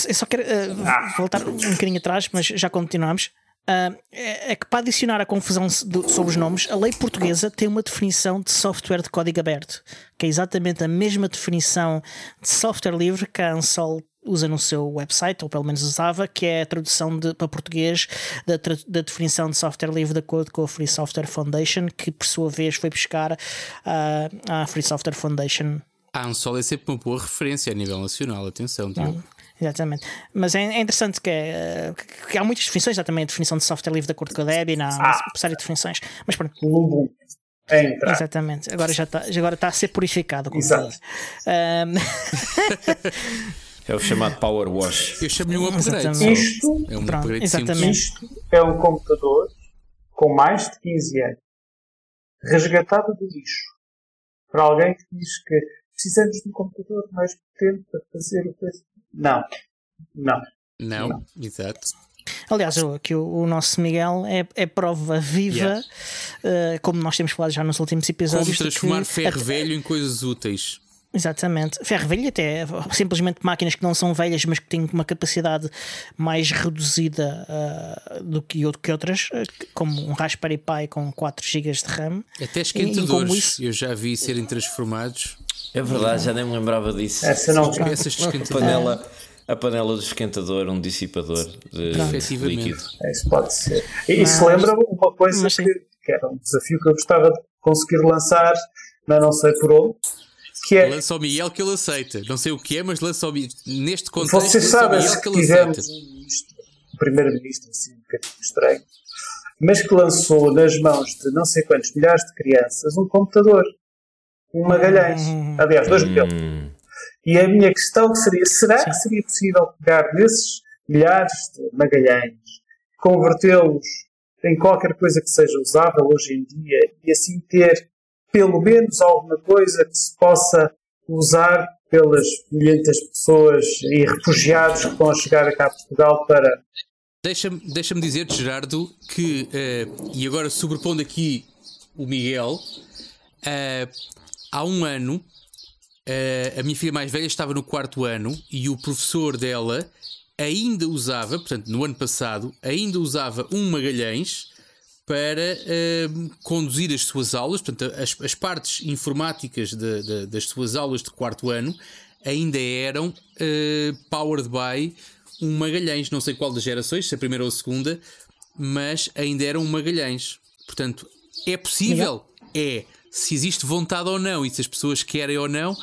eu, só quero uh, ah. voltar um bocadinho atrás, mas já continuamos. Uh, é, é, que para adicionar a confusão de, sobre os nomes, a lei portuguesa tem uma definição de software de código aberto, que é exatamente a mesma definição de software livre que a Ansel usa no seu website, ou pelo menos usava, que é a tradução de, para português da, da, definição de software livre de acordo com a Free Software Foundation, que por sua vez foi buscar uh, a Free Software Foundation. A Ansel é sempre uma boa referência a nível nacional, atenção, Diogo. Exatamente. Mas é, interessante que, é, que, há muitas definições, já também a definição de software livre de acordo com a Debian, há uma ah. série de definições. Mas pronto. É Exatamente. Agora já está, agora está a ser purificado. Exato. Um... é o chamado Power Wash. Eu chamo-lhe um upgrade. Isto, é um pronto, upgrade exatamente. Isto é um computador com mais de 15 anos, resgatado do lixo. Para alguém que diz que precisamos de um computador mais potente para fazer o que. Não. Não. Não, não. exato. Aliás, o, que o, o, nosso Miguel é, é prova viva, yeah. uh, como nós temos falado já nos últimos episódios. Como transformar ferro velho em coisas úteis. Exatamente. Ferro velho até simplesmente máquinas que não são velhas, mas que têm uma capacidade mais reduzida uh, do que, que outras, como um Raspberry Pi com 4 GB de RAM. Até esquentadores isso... eu já vi serem transformados. É verdade, já nem me lembrava disso. Essa não. Peças de. Panela, a panela do esquentador, um dissipador de líquido. Isso pode ser. Isso lembra uma coisa que, que era um desafio que eu gostava de conseguir lançar, mas não sei por onde que é... Lança ao Miguel que ele aceita. Não sei o que é, mas lança ao Neste contexto, Vocês sabem Miguel que, tivemos. Um primeiro-ministro assim um bocadinho estranho, mas que lançou nas mãos de não sei quantos milhares de crianças um computador. Um Magalhães. Hum. Aliás, dois milhões. Hum. E a minha questão seria: será que seria possível pegar nesses milhares de Magalhães, convertê-los em qualquer coisa que seja usável hoje em dia e assim ter pelo menos alguma coisa que se possa usar pelas milhentas pessoas e refugiados que vão chegar cá a Portugal para. Deixa-me deixa dizer, Gerardo, que, uh, e agora sobrepondo aqui o Miguel, uh, há um ano, uh, a minha filha mais velha estava no quarto ano e o professor dela ainda usava, portanto, no ano passado, ainda usava um Magalhães para uh, conduzir as suas aulas, portanto, as, as partes informáticas de, de, das suas aulas de quarto ano ainda eram uh, powered by um Magalhães, não sei qual das gerações, se a primeira ou a segunda, mas ainda eram um Magalhães. Portanto, é possível? É. Se existe vontade ou não e se as pessoas querem ou não,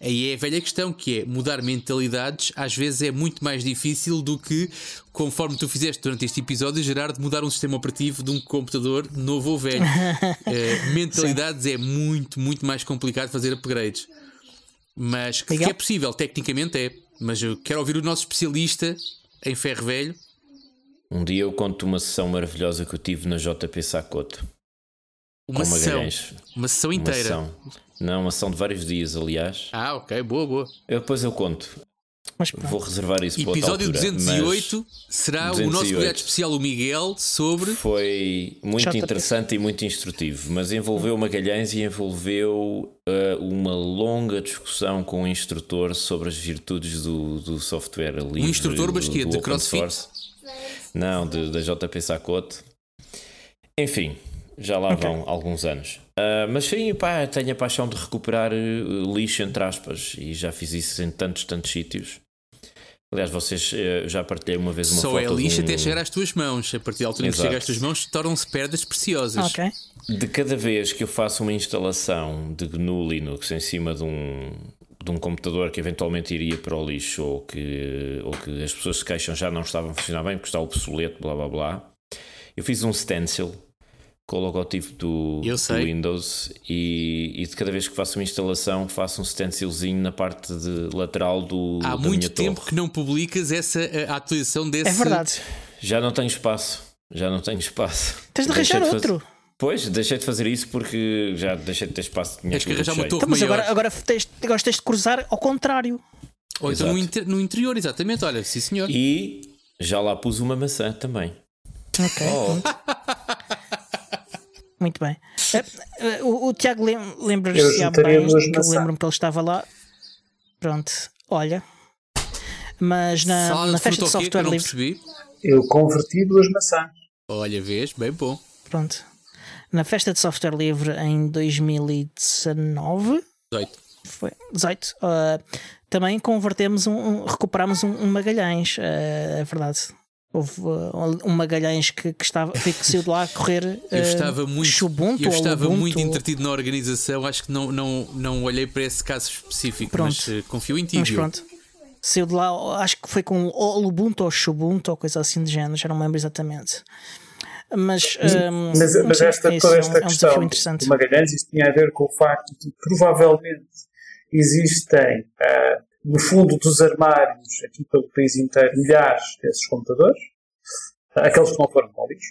Aí é a velha questão que é mudar mentalidades às vezes é muito mais difícil do que, conforme tu fizeste durante este episódio, gerar de mudar um sistema operativo de um computador novo ou velho. uh, mentalidades Sim. é muito, muito mais complicado fazer upgrades. Mas que, que é possível, tecnicamente é. Mas eu quero ouvir o nosso especialista em ferro velho. Um dia eu conto uma sessão maravilhosa que eu tive na JP Sacoto. Uma sessão. Uma sessão inteira. Uma sessão. Não, uma sessão de vários dias, aliás. Ah, ok, boa, boa. Eu depois eu conto. Mas Vou reservar isso para Episódio altura, 208 será 208. o nosso projeto especial, o Miguel, sobre. Foi muito interessante e muito instrutivo, mas envolveu Magalhães e envolveu uh, uma longa discussão com o instrutor sobre as virtudes do, do software livre. Um instrutor, mas que de CrossFit? Source. Não, da JP Sacote. Enfim, já lá okay. vão alguns anos. Uh, mas sim, pá, tenho a paixão de recuperar uh, lixo, entre aspas, e já fiz isso em tantos, tantos sítios. Aliás, vocês uh, já partilhei uma vez uma Só foto. Só é lixo um... até chegar às tuas mãos. A partir da altura em que chega às tuas mãos, tornam-se perdas preciosas. Ok. De cada vez que eu faço uma instalação de GNU Linux em cima de um, de um computador que eventualmente iria para o lixo ou que, ou que as pessoas se queixam já não estavam a funcionar bem porque está obsoleto, blá blá blá, eu fiz um stencil com o logotipo do, do Windows e, e, de cada vez que faço uma instalação faço um stencilzinho na parte de lateral do Há muito tempo torre. que não publicas essa a atualização desse. É verdade. Já não tenho espaço. Já não tenho espaço. Tens de arranjar de outro. Fazer... Pois, deixei de fazer isso porque já deixei de ter espaço. Tens que arranjar uma torre então, mas agora, agora tens, agora tens de cruzar ao contrário. Ou então no, inter, no, interior, exatamente. Olha, sim senhor. E já lá pus uma maçã também. Ok. Oh. Muito bem. Uh, o, o, Tiago lembra-se há bem, lembro-me que ele estava lá. Pronto, olha. Mas na, na festa de software livre. Percebi. Eu converti duas maçãs. Olha, vês, bem bom. Pronto. Na festa de software livre em 2019. 18. Foi 18. Uh, eh, também convertemos um, um recuperamos um, um Magalhães, uh, é verdade. Houve uh, um Magalhães que, que, estava, que saiu de lá a correr. Eu estava muito, Xubuntu, eu estava Ubuntu. muito entretido na organização. Acho que não, não, não olhei para esse caso específico, pronto. mas uh, confio em ti. Mas pronto. Saiu de lá, acho que foi com o Ubuntu ou Xubuntu ou coisa assim de género, já não me lembro exatamente. Mas, um, mas, mas esta, é toda esta é um, questão é um Magalhães, isto tinha a ver com o facto de provavelmente existem uh, no fundo dos armários, aqui pelo país inteiro, milhares desses computadores, aqueles que não foram móveis,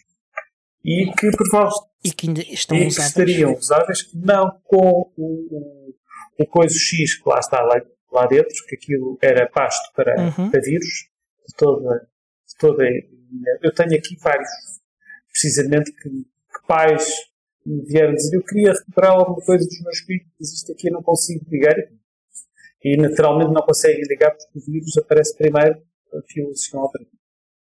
e que provavelmente e que ainda estão e estariam usáveis, não com o, o coisa X que lá está lá, lá dentro, que aquilo era pasto para, Uhum. para vírus, de toda, de toda. Eu tenho aqui vários, precisamente, que, que pais me vieram dizer: Eu queria recuperar alguma coisa dos meus filhos, mas isto aqui eu não consigo ligar. E naturalmente não conseguem ligar porque o vírus aparece primeiro que o sistema operativo.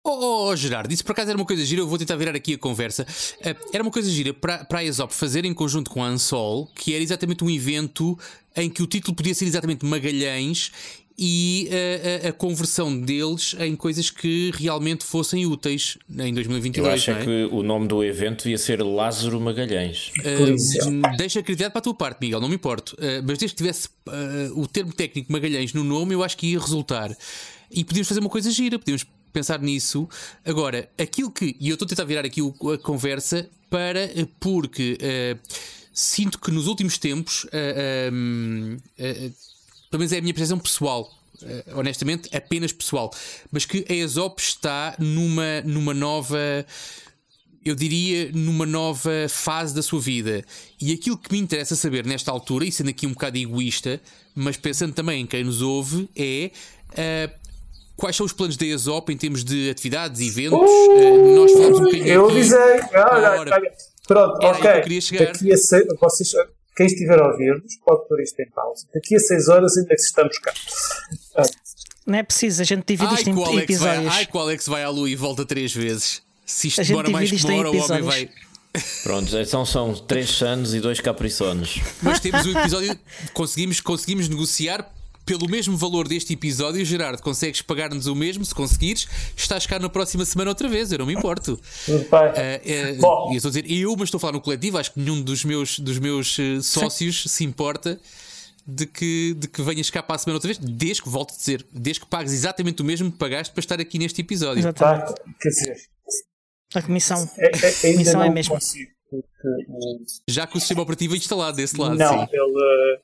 Oh, oh, Gerardo, isso por acaso era uma coisa gira, eu vou tentar virar aqui a conversa. Eh, era uma coisa gira para, para a ESOP fazer em conjunto com a Ansol, que era exatamente um evento em que o título podia ser exatamente Magalhães e eh, a, a conversão deles em coisas que realmente fossem úteis em Eu 2022. acho não é é? que o nome do evento devia ser Lázaro Magalhães. Uh, deixa a criatividade para a tua parte, Miguel, não me importo. Uh, mas desde que tivesse uh, o termo técnico Magalhães no nome, eu acho que ia resultar. E podíamos fazer uma coisa gira, podíamos pensar nisso. Agora, aquilo que. E eu estou a tentar virar aqui o- a conversa para. Porque uh, sinto que nos últimos tempos. Uh, uh, pelo menos é a minha percepção pessoal. uh, honestamente, apenas pessoal. Mas que a ESOP está numa, numa nova eu diria, numa nova fase da sua vida. E aquilo que me interessa saber nesta altura, e sendo aqui um bocado egoísta, mas pensando também em quem nos ouve, é. ah, Quais são os planos da ESOP em termos de atividades, eventos? Ah, nós falamos um bocadinho. Eu aqui. avisei. Olha, Ora, olha. Pronto, era ok. que eu queria chegar. Daqui a seis, vocês, quem estiver a ouvir-nos, pode pôr isto em pausa. Daqui a 6 horas ainda que estamos cá. Não é preciso, a gente divide Ai, isto que o em Alex vai, episódios. ai, que o Alex vai à lua e volta três vezes. Se isto demora mais que uma hora, o homem vai. Pronto, então são três sanos e dois capriçones. Mas temos um episódio. Conseguimos, conseguimos negociar pelo mesmo valor deste episódio. Gerardo, consegues pagar-nos o mesmo se conseguires? Estás cá na próxima semana outra vez, eu não me importo. Eh, eh, Bom. e eu estou a dizer eu, mas estou a falar no coletivo. Acho que nenhum dos meus, dos meus eh, sócios se importa de que, de que venhas cá para a semana outra vez, desde que volto a dizer, desde que pagues exatamente o mesmo que pagaste para estar aqui neste episódio. Exatamente. Tá? Quer dizer, A comissão. é, é, ainda Missão é mesmo. consigo. Porque, o- Já que o sistema operativo é instalado desse lado, não, sim. ele,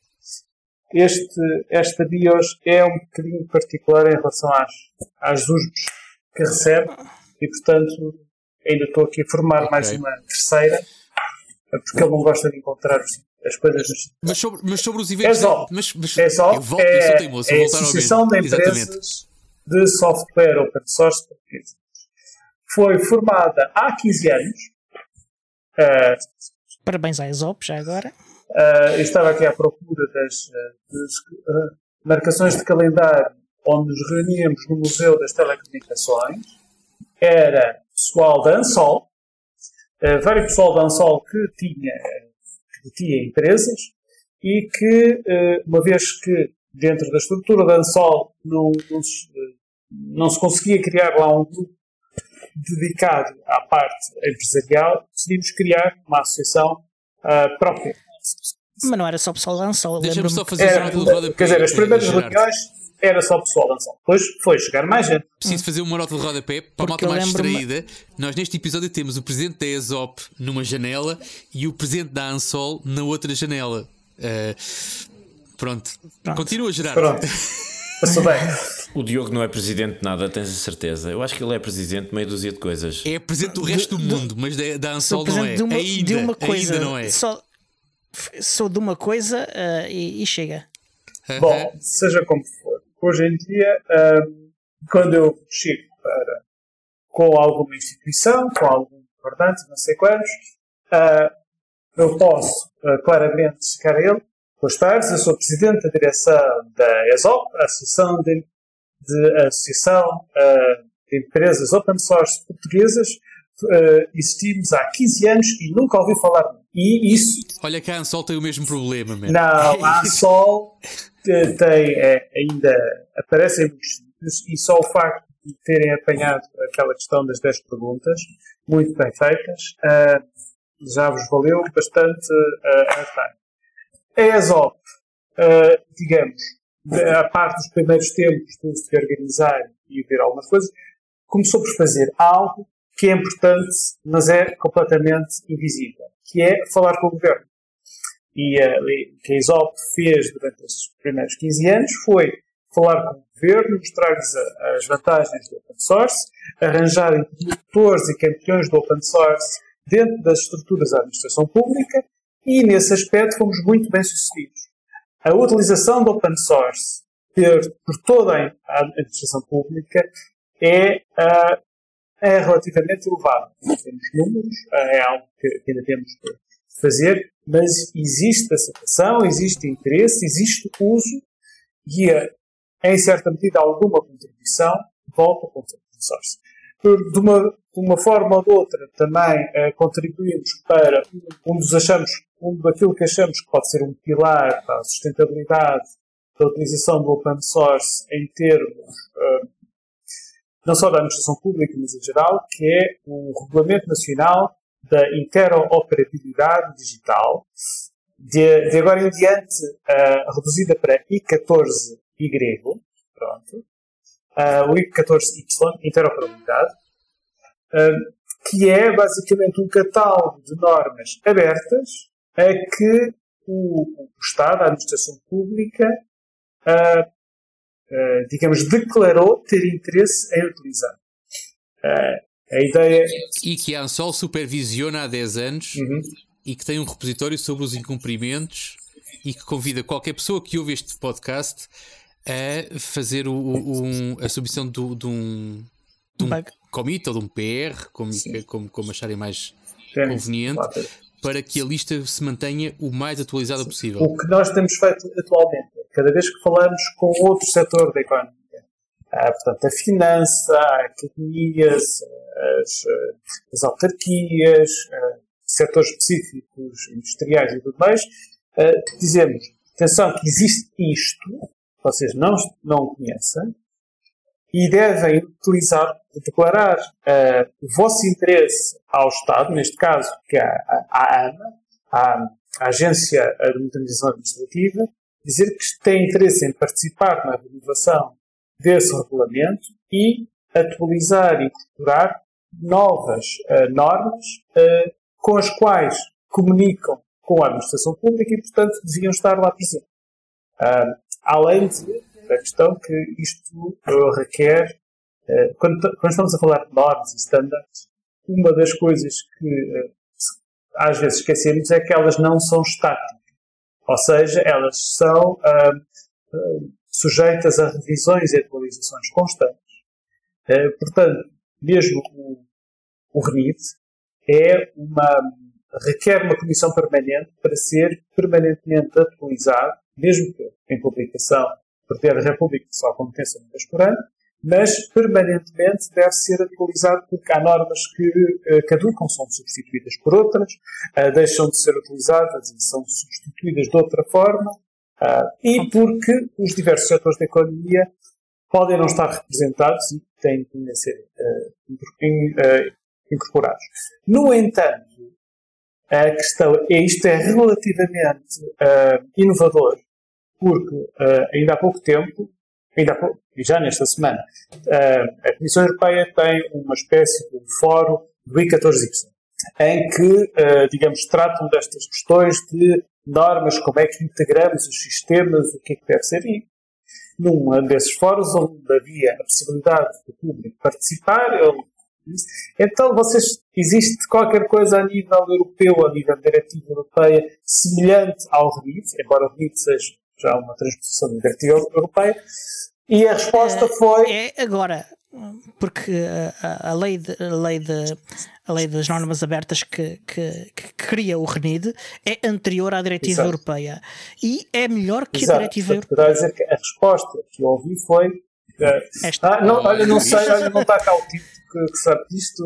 este, esta BIOS é um bocadinho particular em relação às, às USBs que recebe e, portanto, ainda estou aqui a formar mais Ok. uma terceira porque ele não gosta de encontrar os- as coisas Mas sobre, mas sobre os eventos. ESOP. Mas, mas ESOP eu volto, eu sou é, teimoso, é a Associação de mesmo. Exatamente. Empresas de Software Open Source Portuguesa. Foi formada há 15 anos. Ah, Parabéns à ESOP, já agora. Eu estava aqui à procura das, das, ah, marcações de calendário onde nos reuníamos no Museu das Telecomunicações. Era pessoal da Ansol, ah, vários pessoal da Ansol que tinha, que tinha empresas e que, uma vez que dentro da estrutura da Ansol não, não, se, não se conseguia criar lá um grupo dedicado à parte empresarial, decidimos criar uma associação ah, própria. Mas não era só pessoal da Ansol. Deixa-me só fazer Era, uma nota de rodapé. quer dizer, as primeiras reuniões era só pessoal da Ansol. Depois foi chegar mais gente. Preciso fazer uma nota de rodapé para a Porque malta mais distraída. Nós neste episódio temos o presidente da ESOP numa janela e o presidente da Ansol na outra janela. Eh, pronto. Pronto. Continua, Gerardo. Pronto. Passou bem. O Diogo não é presidente de nada, tens a certeza. Eu acho que ele é presidente de meia dúzia de coisas. É presidente do resto do mundo, mas da, Ansol não é. uma, ainda, de uma coisa. ainda não é. Só, sou de uma coisa ah, e, e chega. Bom, seja como for. Hoje em dia, ahm, quando eu chego para, com alguma instituição, com algum importante, não sei quantos, ah, eu posso claramente chegar a ele, boas tardes, eu sou presidente da direção da ESOP, a Associação de, de, Associação, de Empresas Open Source Portuguesas. Existimos há 15 anos e nunca ouvi falar de mim. E isso Olha que a Ansol tem o mesmo problema, man. não, a Sol te- tem, é, ainda aparecem muitos e só o facto de terem apanhado aquela questão das 10 perguntas, muito bem feitas, ah, já vos valeu bastante ah, a time. A ESOP, ah, digamos, a parte dos primeiros tempos de se organizar e ver algumas coisas, começou por fazer algo que é importante, mas é completamente invisível, que é falar com o governo e a, que a ESOP fez durante esses primeiros 15 anos foi falar com o governo, mostrar-lhes as vantagens do open source, arranjar interlocutores e campeões do open source dentro das estruturas da administração pública e, nesse aspecto, fomos muito bem sucedidos. a utilização do open source por, toda a administração pública é, uh, é relativamente elevada. Temos números, uh, é algo que, ainda temos que fazer, mas existe aceitação, existe interesse, existe uso e, em certa medida, alguma contribuição volta para o source. De uma, de uma forma ou de outra, também uh, contribuímos para um dos achamos, um daquilo que achamos que pode ser um pilar para a sustentabilidade da utilização do open source em termos uh, não só da administração pública, mas em geral, que é o Regulamento Nacional da Interoperabilidade Digital, de, de agora em diante uh, reduzida para I14Y, pronto, uh, o I14Y, interoperabilidade, uh, que é basicamente um catálogo de normas abertas a que o, o Estado, a administração pública, uh, digamos, declarou ter interesse em utilizar. Uh, a ideia. E que a ANSOL supervisiona há 10 anos uhum. e que tem um repositório sobre os incumprimentos e que convida qualquer pessoa que ouve este podcast a fazer o, o, um, a submissão do, de um, de um commit ou de um PR, como, como, como acharem mais Sim, conveniente, claro. para que a lista se mantenha o mais atualizada possível. O que nós temos feito atualmente cada vez que falamos com outro setor da economia. Ah, portanto, a finança, academias, as, as autarquias, ah, setores específicos industriais e tudo mais, ah, dizemos, atenção que existe isto, vocês não, não conhecem, e devem utilizar, declarar uh, o vosso interesse ao Estado, neste caso, que é a, a AMA, a, a Agência de Modernização Administrativa, dizer que tem interesse em participar na renovação desse regulamento e atualizar e incorporar novas uh, normas uh, com as quais comunicam com a administração pública e, portanto, deviam estar lá presentes. Uh, além de, da questão que isto requer, quando, quando, estamos a falar de normas e standards, uma das coisas que às vezes esquecemos é que elas não são estáticas. Ou seja, elas são uh, uh, sujeitas a revisões e atualizações constantes. Uh, portanto, mesmo o, o é uma, requer uma comissão permanente para ser permanentemente atualizado, mesmo que em publicação por ter a República só competência uma vez por ano, mas permanentemente deve ser atualizado porque há normas que uh, caducam, são substituídas por outras, uh, deixam de ser utilizadas e são substituídas de outra forma, uh, e porque os diversos setores da economia podem não estar representados e têm que ser incorporados. No entanto, a questão é isto é relativamente inovador, porque ainda há pouco tempo ainda já nesta semana, a Comissão Europeia tem uma espécie de fórum do I14Y, em que, digamos, tratam destas questões de normas, como é que integramos os sistemas, o que é que deve ser. E num desses fóruns onde havia a possibilidade do público participar, eu então, vocês, existe qualquer coisa a nível europeu, a nível diretiva europeia, semelhante ao REIT, embora o REIT seja já uma transposição da diretiva europeia, e a resposta foi. É agora, porque a, a, lei, de, a, lei, de, a lei das normas abertas que, que, que cria o RENID é anterior à diretiva Exato. europeia e é melhor que Exato. a diretiva europeia. dizer que a resposta que eu ouvi foi. Uh, Esta. Ah, não, olha, não sei, olha, não está cá o tipo que, que sabe disto.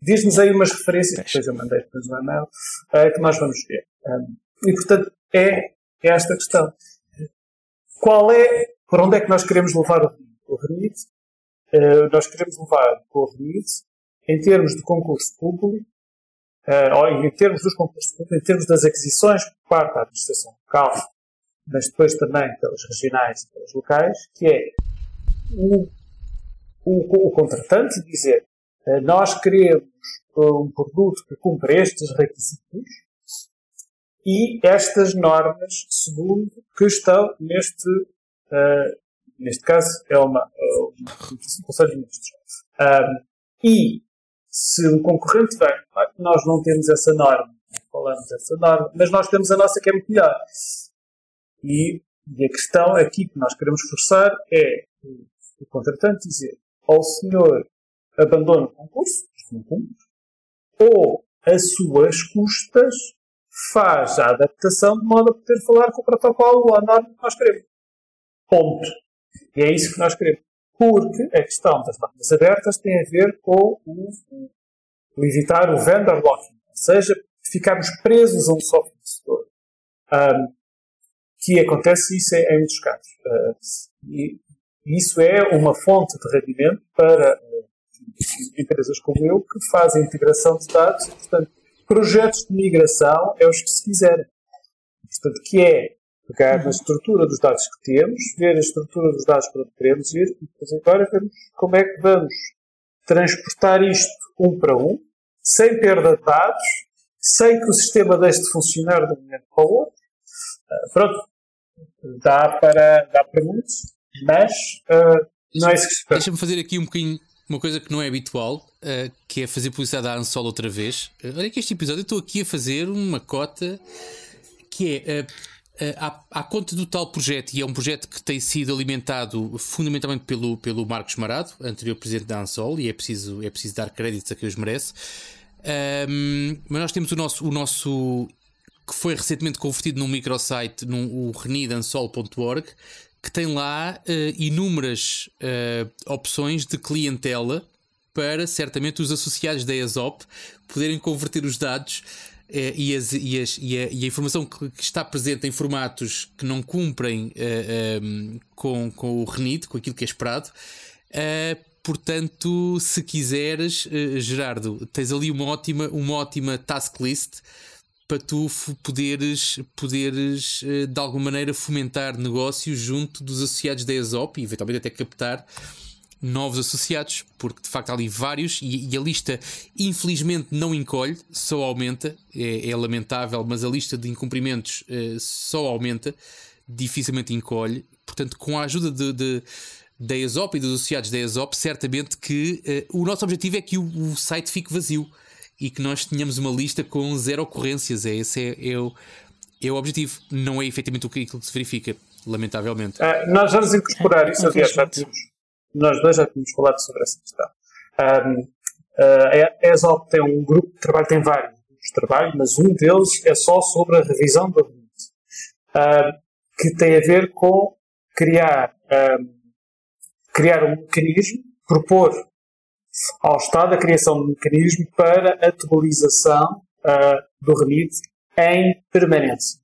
Diz-nos aí umas referências, depois eu mandei depois no e-mail, uh, que nós vamos ver. Um, e portanto, é, é esta questão. Qual é para onde é que nós queremos levar o RNIT? Uh, nós queremos levar o RNIT em termos de concurso público, uh, em termos dos concursos públicos, em termos das aquisições por parte da administração local, mas depois também pelas regionais e pelas locais, que é o, o, o contratante dizer uh, nós queremos um produto que cumpra estes requisitos e estas normas, segundo, que estão neste Uh, neste caso, é uma, uh, um Conselho de Ministros. Uh, e se um concorrente vem, nós não temos essa norma, falamos dessa norma, mas nós temos a nossa que é muito melhor. E, e, a questão aqui que nós queremos forçar é o, o contratante dizer ao senhor abandona o concurso, ou a suas custas faz a adaptação de modo a poder falar com o protocolo a norma que nós queremos. Ponto. E é isso que nós queremos. Porque a questão das normas abertas tem a ver com o, o evitar o vendor locking, ou seja, ficarmos presos a um só fornecedor. Um, que acontece isso em, muitos casos. Uh, e isso é uma fonte de rendimento para uh, empresas como eu que fazem integração de dados. Portanto, projetos de migração é os que se fizerem. Portanto, que é pegar na estrutura dos dados que temos, ver a estrutura dos dados para onde queremos ir e depois agora vermos como é que vamos transportar isto um para um, sem perda de dados, sem que o sistema deixe de funcionar de um momento para o outro. Uh, pronto, dá para, dá para muitos, mas uh, não é isso que se. Deixa-me fazer aqui um bocadinho uma coisa que não é habitual, uh, que é fazer publicidade da Ansol outra vez. Uh, olha que este episódio eu estou aqui a fazer uma cota que é. Uh, à, à, conta do tal projeto, e é um projeto que tem sido alimentado fundamentalmente pelo, pelo Marcos Marado, anterior presidente da Ansol, e é preciso, é preciso dar créditos a quem os merece. Um, mas nós temos o nosso, o nosso que foi recentemente convertido num microsite, no renidansol.org, que tem lá uh, inúmeras uh, opções de clientela para certamente os associados da ESOP poderem converter os dados uh, e, as, e, as, e, a, e, a, informação que, que, está presente em formatos que não cumprem um, com, com o RENIT, com aquilo que é esperado. portanto, se quiseres, Gerardo, tens ali uma ótima, uma ótima task list para tu poderes, poderes eh, de alguma maneira fomentar negócios junto dos associados da ESOP e eventualmente até captar novos associados, porque de facto há ali vários e, e a lista infelizmente não encolhe, só aumenta. É, é lamentável, mas a lista de incumprimentos uh, só aumenta, dificilmente encolhe. Portanto, com a ajuda de, de da ESOP e dos associados da ESOP, certamente que uh, o nosso objetivo é que o, o site fique vazio e que nós tenhamos uma lista com zero ocorrências. É, esse é, é, o, é o objetivo. Não é efetivamente aquilo que se verifica, lamentavelmente. Ah, nós vamos incorporar isso, aliás, já tínhamos, nós dois já tínhamos falado sobre essa questão. Um, uh, a ESOP tem um grupo de trabalho, tem vários grupos de trabalho, mas um deles é só sobre a revisão do uh, que tem a ver com criar, criar um mecanismo, propor ao Estado a criação de um mecanismo para a atualização uh, do REMIT em permanência.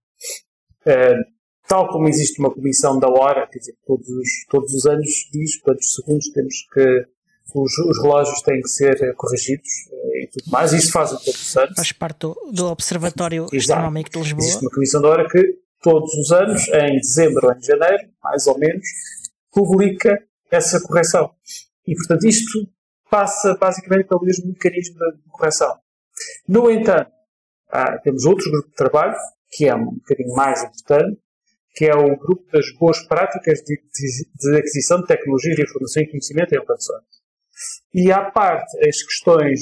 Uh, tal como existe uma comissão da hora, quer dizer, todos os, todos os anos diz quantos segundos temos que os, os relógios têm que ser corrigidos uh, e tudo mais. Isto faz todos os anos. Faz parte do, do Observatório Astronómico de Lisboa. Existe uma comissão da hora que todos os anos, em dezembro ou em janeiro, mais ou menos, publica essa correção. E, portanto, isto passa basicamente pelo mesmo mecanismo de correção. No entanto, ah, temos outro grupo de trabalho, que é um bocadinho mais importante, que é o grupo das boas práticas de, de, de aquisição de tecnologia de informação e conhecimento em source. E à parte as questões.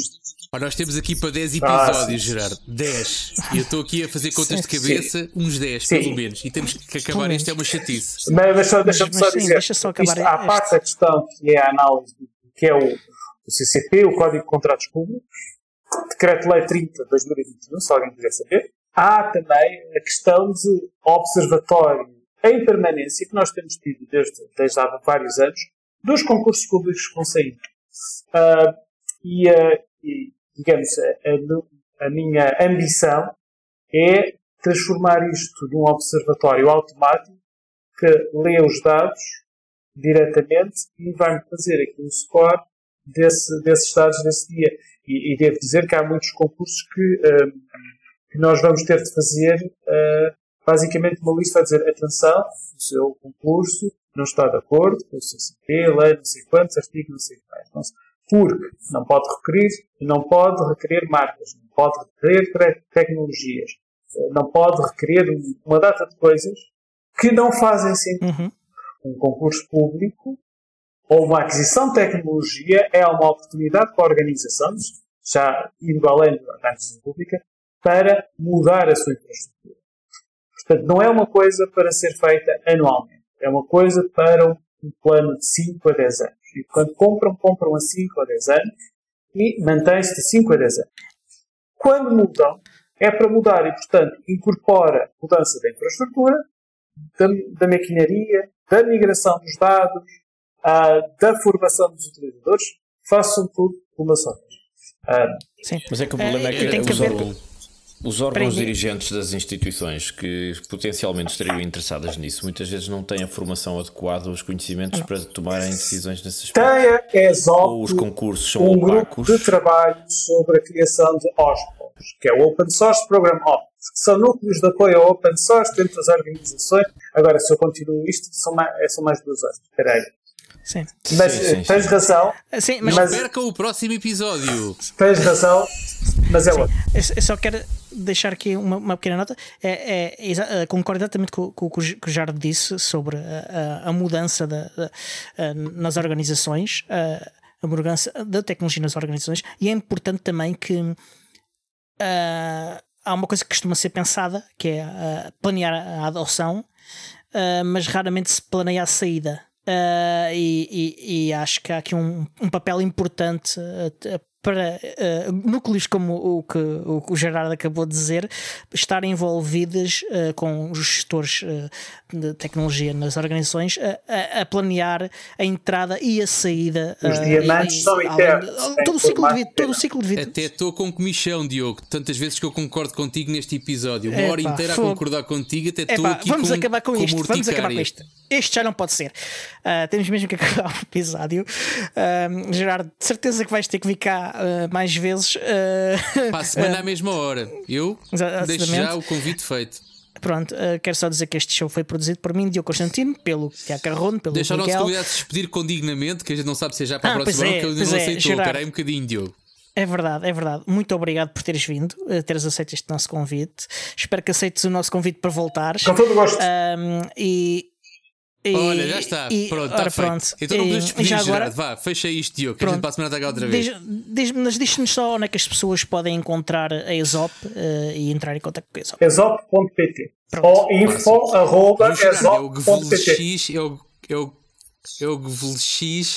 Oh, nós temos aqui para 10 ah, episódios, ah, Gerardo. 10. E eu estou aqui a fazer contas de cabeça, sim. uns 10 sim. pelo menos. E temos que acabar. Isto é uma chatice. Mas, mas só, deixa-me só dizer. Deixa só acabar isto, à parte a questão que é a análise, que é o, o CCP, o Código de Contratos Públicos, Decreto-Lei 30 de 2021, se alguém quiser saber. Há também a questão de observatório em permanência, que nós temos tido desde, desde há vários anos, dos concursos públicos vão sair. Uh, e, uh, e, digamos, a, a, minha ambição é transformar isto num observatório automático que lê os dados diretamente e vai-me fazer aqui um score desse, desses dados desse dia. E, e, devo dizer que há muitos concursos que, uh, que nós vamos ter de fazer uh, basicamente uma lista a dizer atenção, o seu concurso não está de acordo com o CCP, lei, não sei quantos, artigo, não sei quais. Então, porque não pode requerir, não pode requerer marcas, não pode requerer tecnologias, eh, não pode requerer uma data de coisas que não fazem sentido. Uhum. Um concurso público ou uma aquisição de tecnologia é uma oportunidade para organizações, já indo além da administração pública, para mudar a sua infraestrutura. Portanto, não é uma coisa para ser feita anualmente. É uma coisa para um plano de 5 a 10 anos. E quando compram, compram a 5 a 10 anos e mantém-se de 5 a 10 anos. Quando mudam, é para mudar e, portanto, incorpora mudança da infraestrutura, da, da maquinaria, da migração dos dados, ah, da formação dos utilizadores, façam tudo uma só vez. Ah, Sim. Mas é que o problema É, é que, tem que os, haver- órgãos, os órgãos dirigentes das instituições que potencialmente estariam interessadas nisso muitas vezes não têm a formação adequada, os conhecimentos para tomarem decisões nesse aspecto. Tenha ESOP Ou os concursos são um grupo opacos. de trabalho sobre a criação de OSPOs, que é o Open Source Program Office, que são núcleos de apoio ao Open Source dentro das organizações. Agora, se eu continuo isto, são mais, são mais duas horas. Espera aí. Sim. Mas Sim, sim, eh, tens sim. razão, Sim, mas Mas- percam o próximo episódio. tens razão, mas é outro. Eu só quero deixar aqui uma, uma pequena nota. É, é, eh, concordo exatamente com, com o que o que o Jardim disse sobre a, a- a mudança da, da- eh, nas organizações, a, a mudança da tecnologia nas organizações, e é importante também que ah, há uma coisa que costuma ser pensada, que é ah, planear a adoção, ah, mas raramente se planeia a saída. Ah, e, e- e acho que há aqui um, um papel importante ah, t- para ah, núcleos como o que, o que o Gerardo acabou de dizer estarem envolvidos ah, com os gestores ah, de tecnologia nas organizações a, a- a planear a entrada e a saída. Os diamantes e- são eternos, todo o ciclo de vida, todo o ciclo de vida. Até estou com comichão, Diogo. Tantas vezes que eu concordo contigo neste episódio. Uma hora inteira a fogo. concordar contigo, até estou aqui vamos com, acabar com isto. Vamos acabar com urticária. isto. Este já não pode ser. Ah, temos mesmo que acabar o episódio. Ah, Gerardo, de certeza que vais ter que vir cá ah, mais vezes. ah, Para a semana à mesma hora. Eu deixo já o convite feito. Pronto, ah, quero só dizer que este show foi produzido por mim, Diogo Constantino, pelo Tiago Carrone, pelo Deixa o nosso Miguel. convidado se despedir com dignamente, que a gente não sabe se é já para Ah, a próxima é, que ele não é, aceitou. Espera aí um bocadinho, Diogo. É verdade, é verdade. Muito obrigado por teres vindo, teres aceito este nosso convite. Espero que aceites o nosso convite para voltares. Com todo o gosto. Ah, e, e- Olha, já está. e- pronto, está pronto. Então não podemos despedir, já agora, Gerardo. Vá, fecha isto, Diogo, que a gente Pronto. para a semana está outra vez. Diz, diz, mas diz-nos só onde é que as pessoas podem encontrar a ESOP eh, e entrar em contato com a ESOP. Pronto. ou info arroba Vamos chegar, é o GVLX, é o, é o, é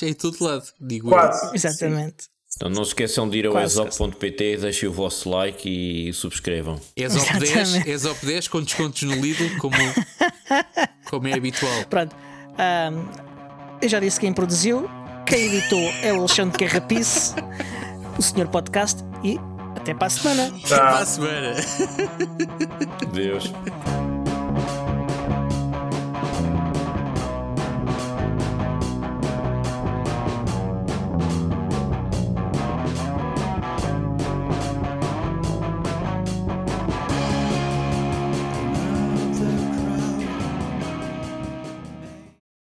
em todo lado, digo eu. Quase. Exatamente. Então não se esqueçam de ir ao exop.pt, deixem o vosso like e subscrevam. ESOP 10, Exatamente. ESOP 10 com descontos no Lidl, como, como é habitual. Pronto. Ahm, eu já disse quem produziu, quem editou é o Alexandre Carrapice, o Senhor Podcast e até para a semana. Até para a semana. Deus.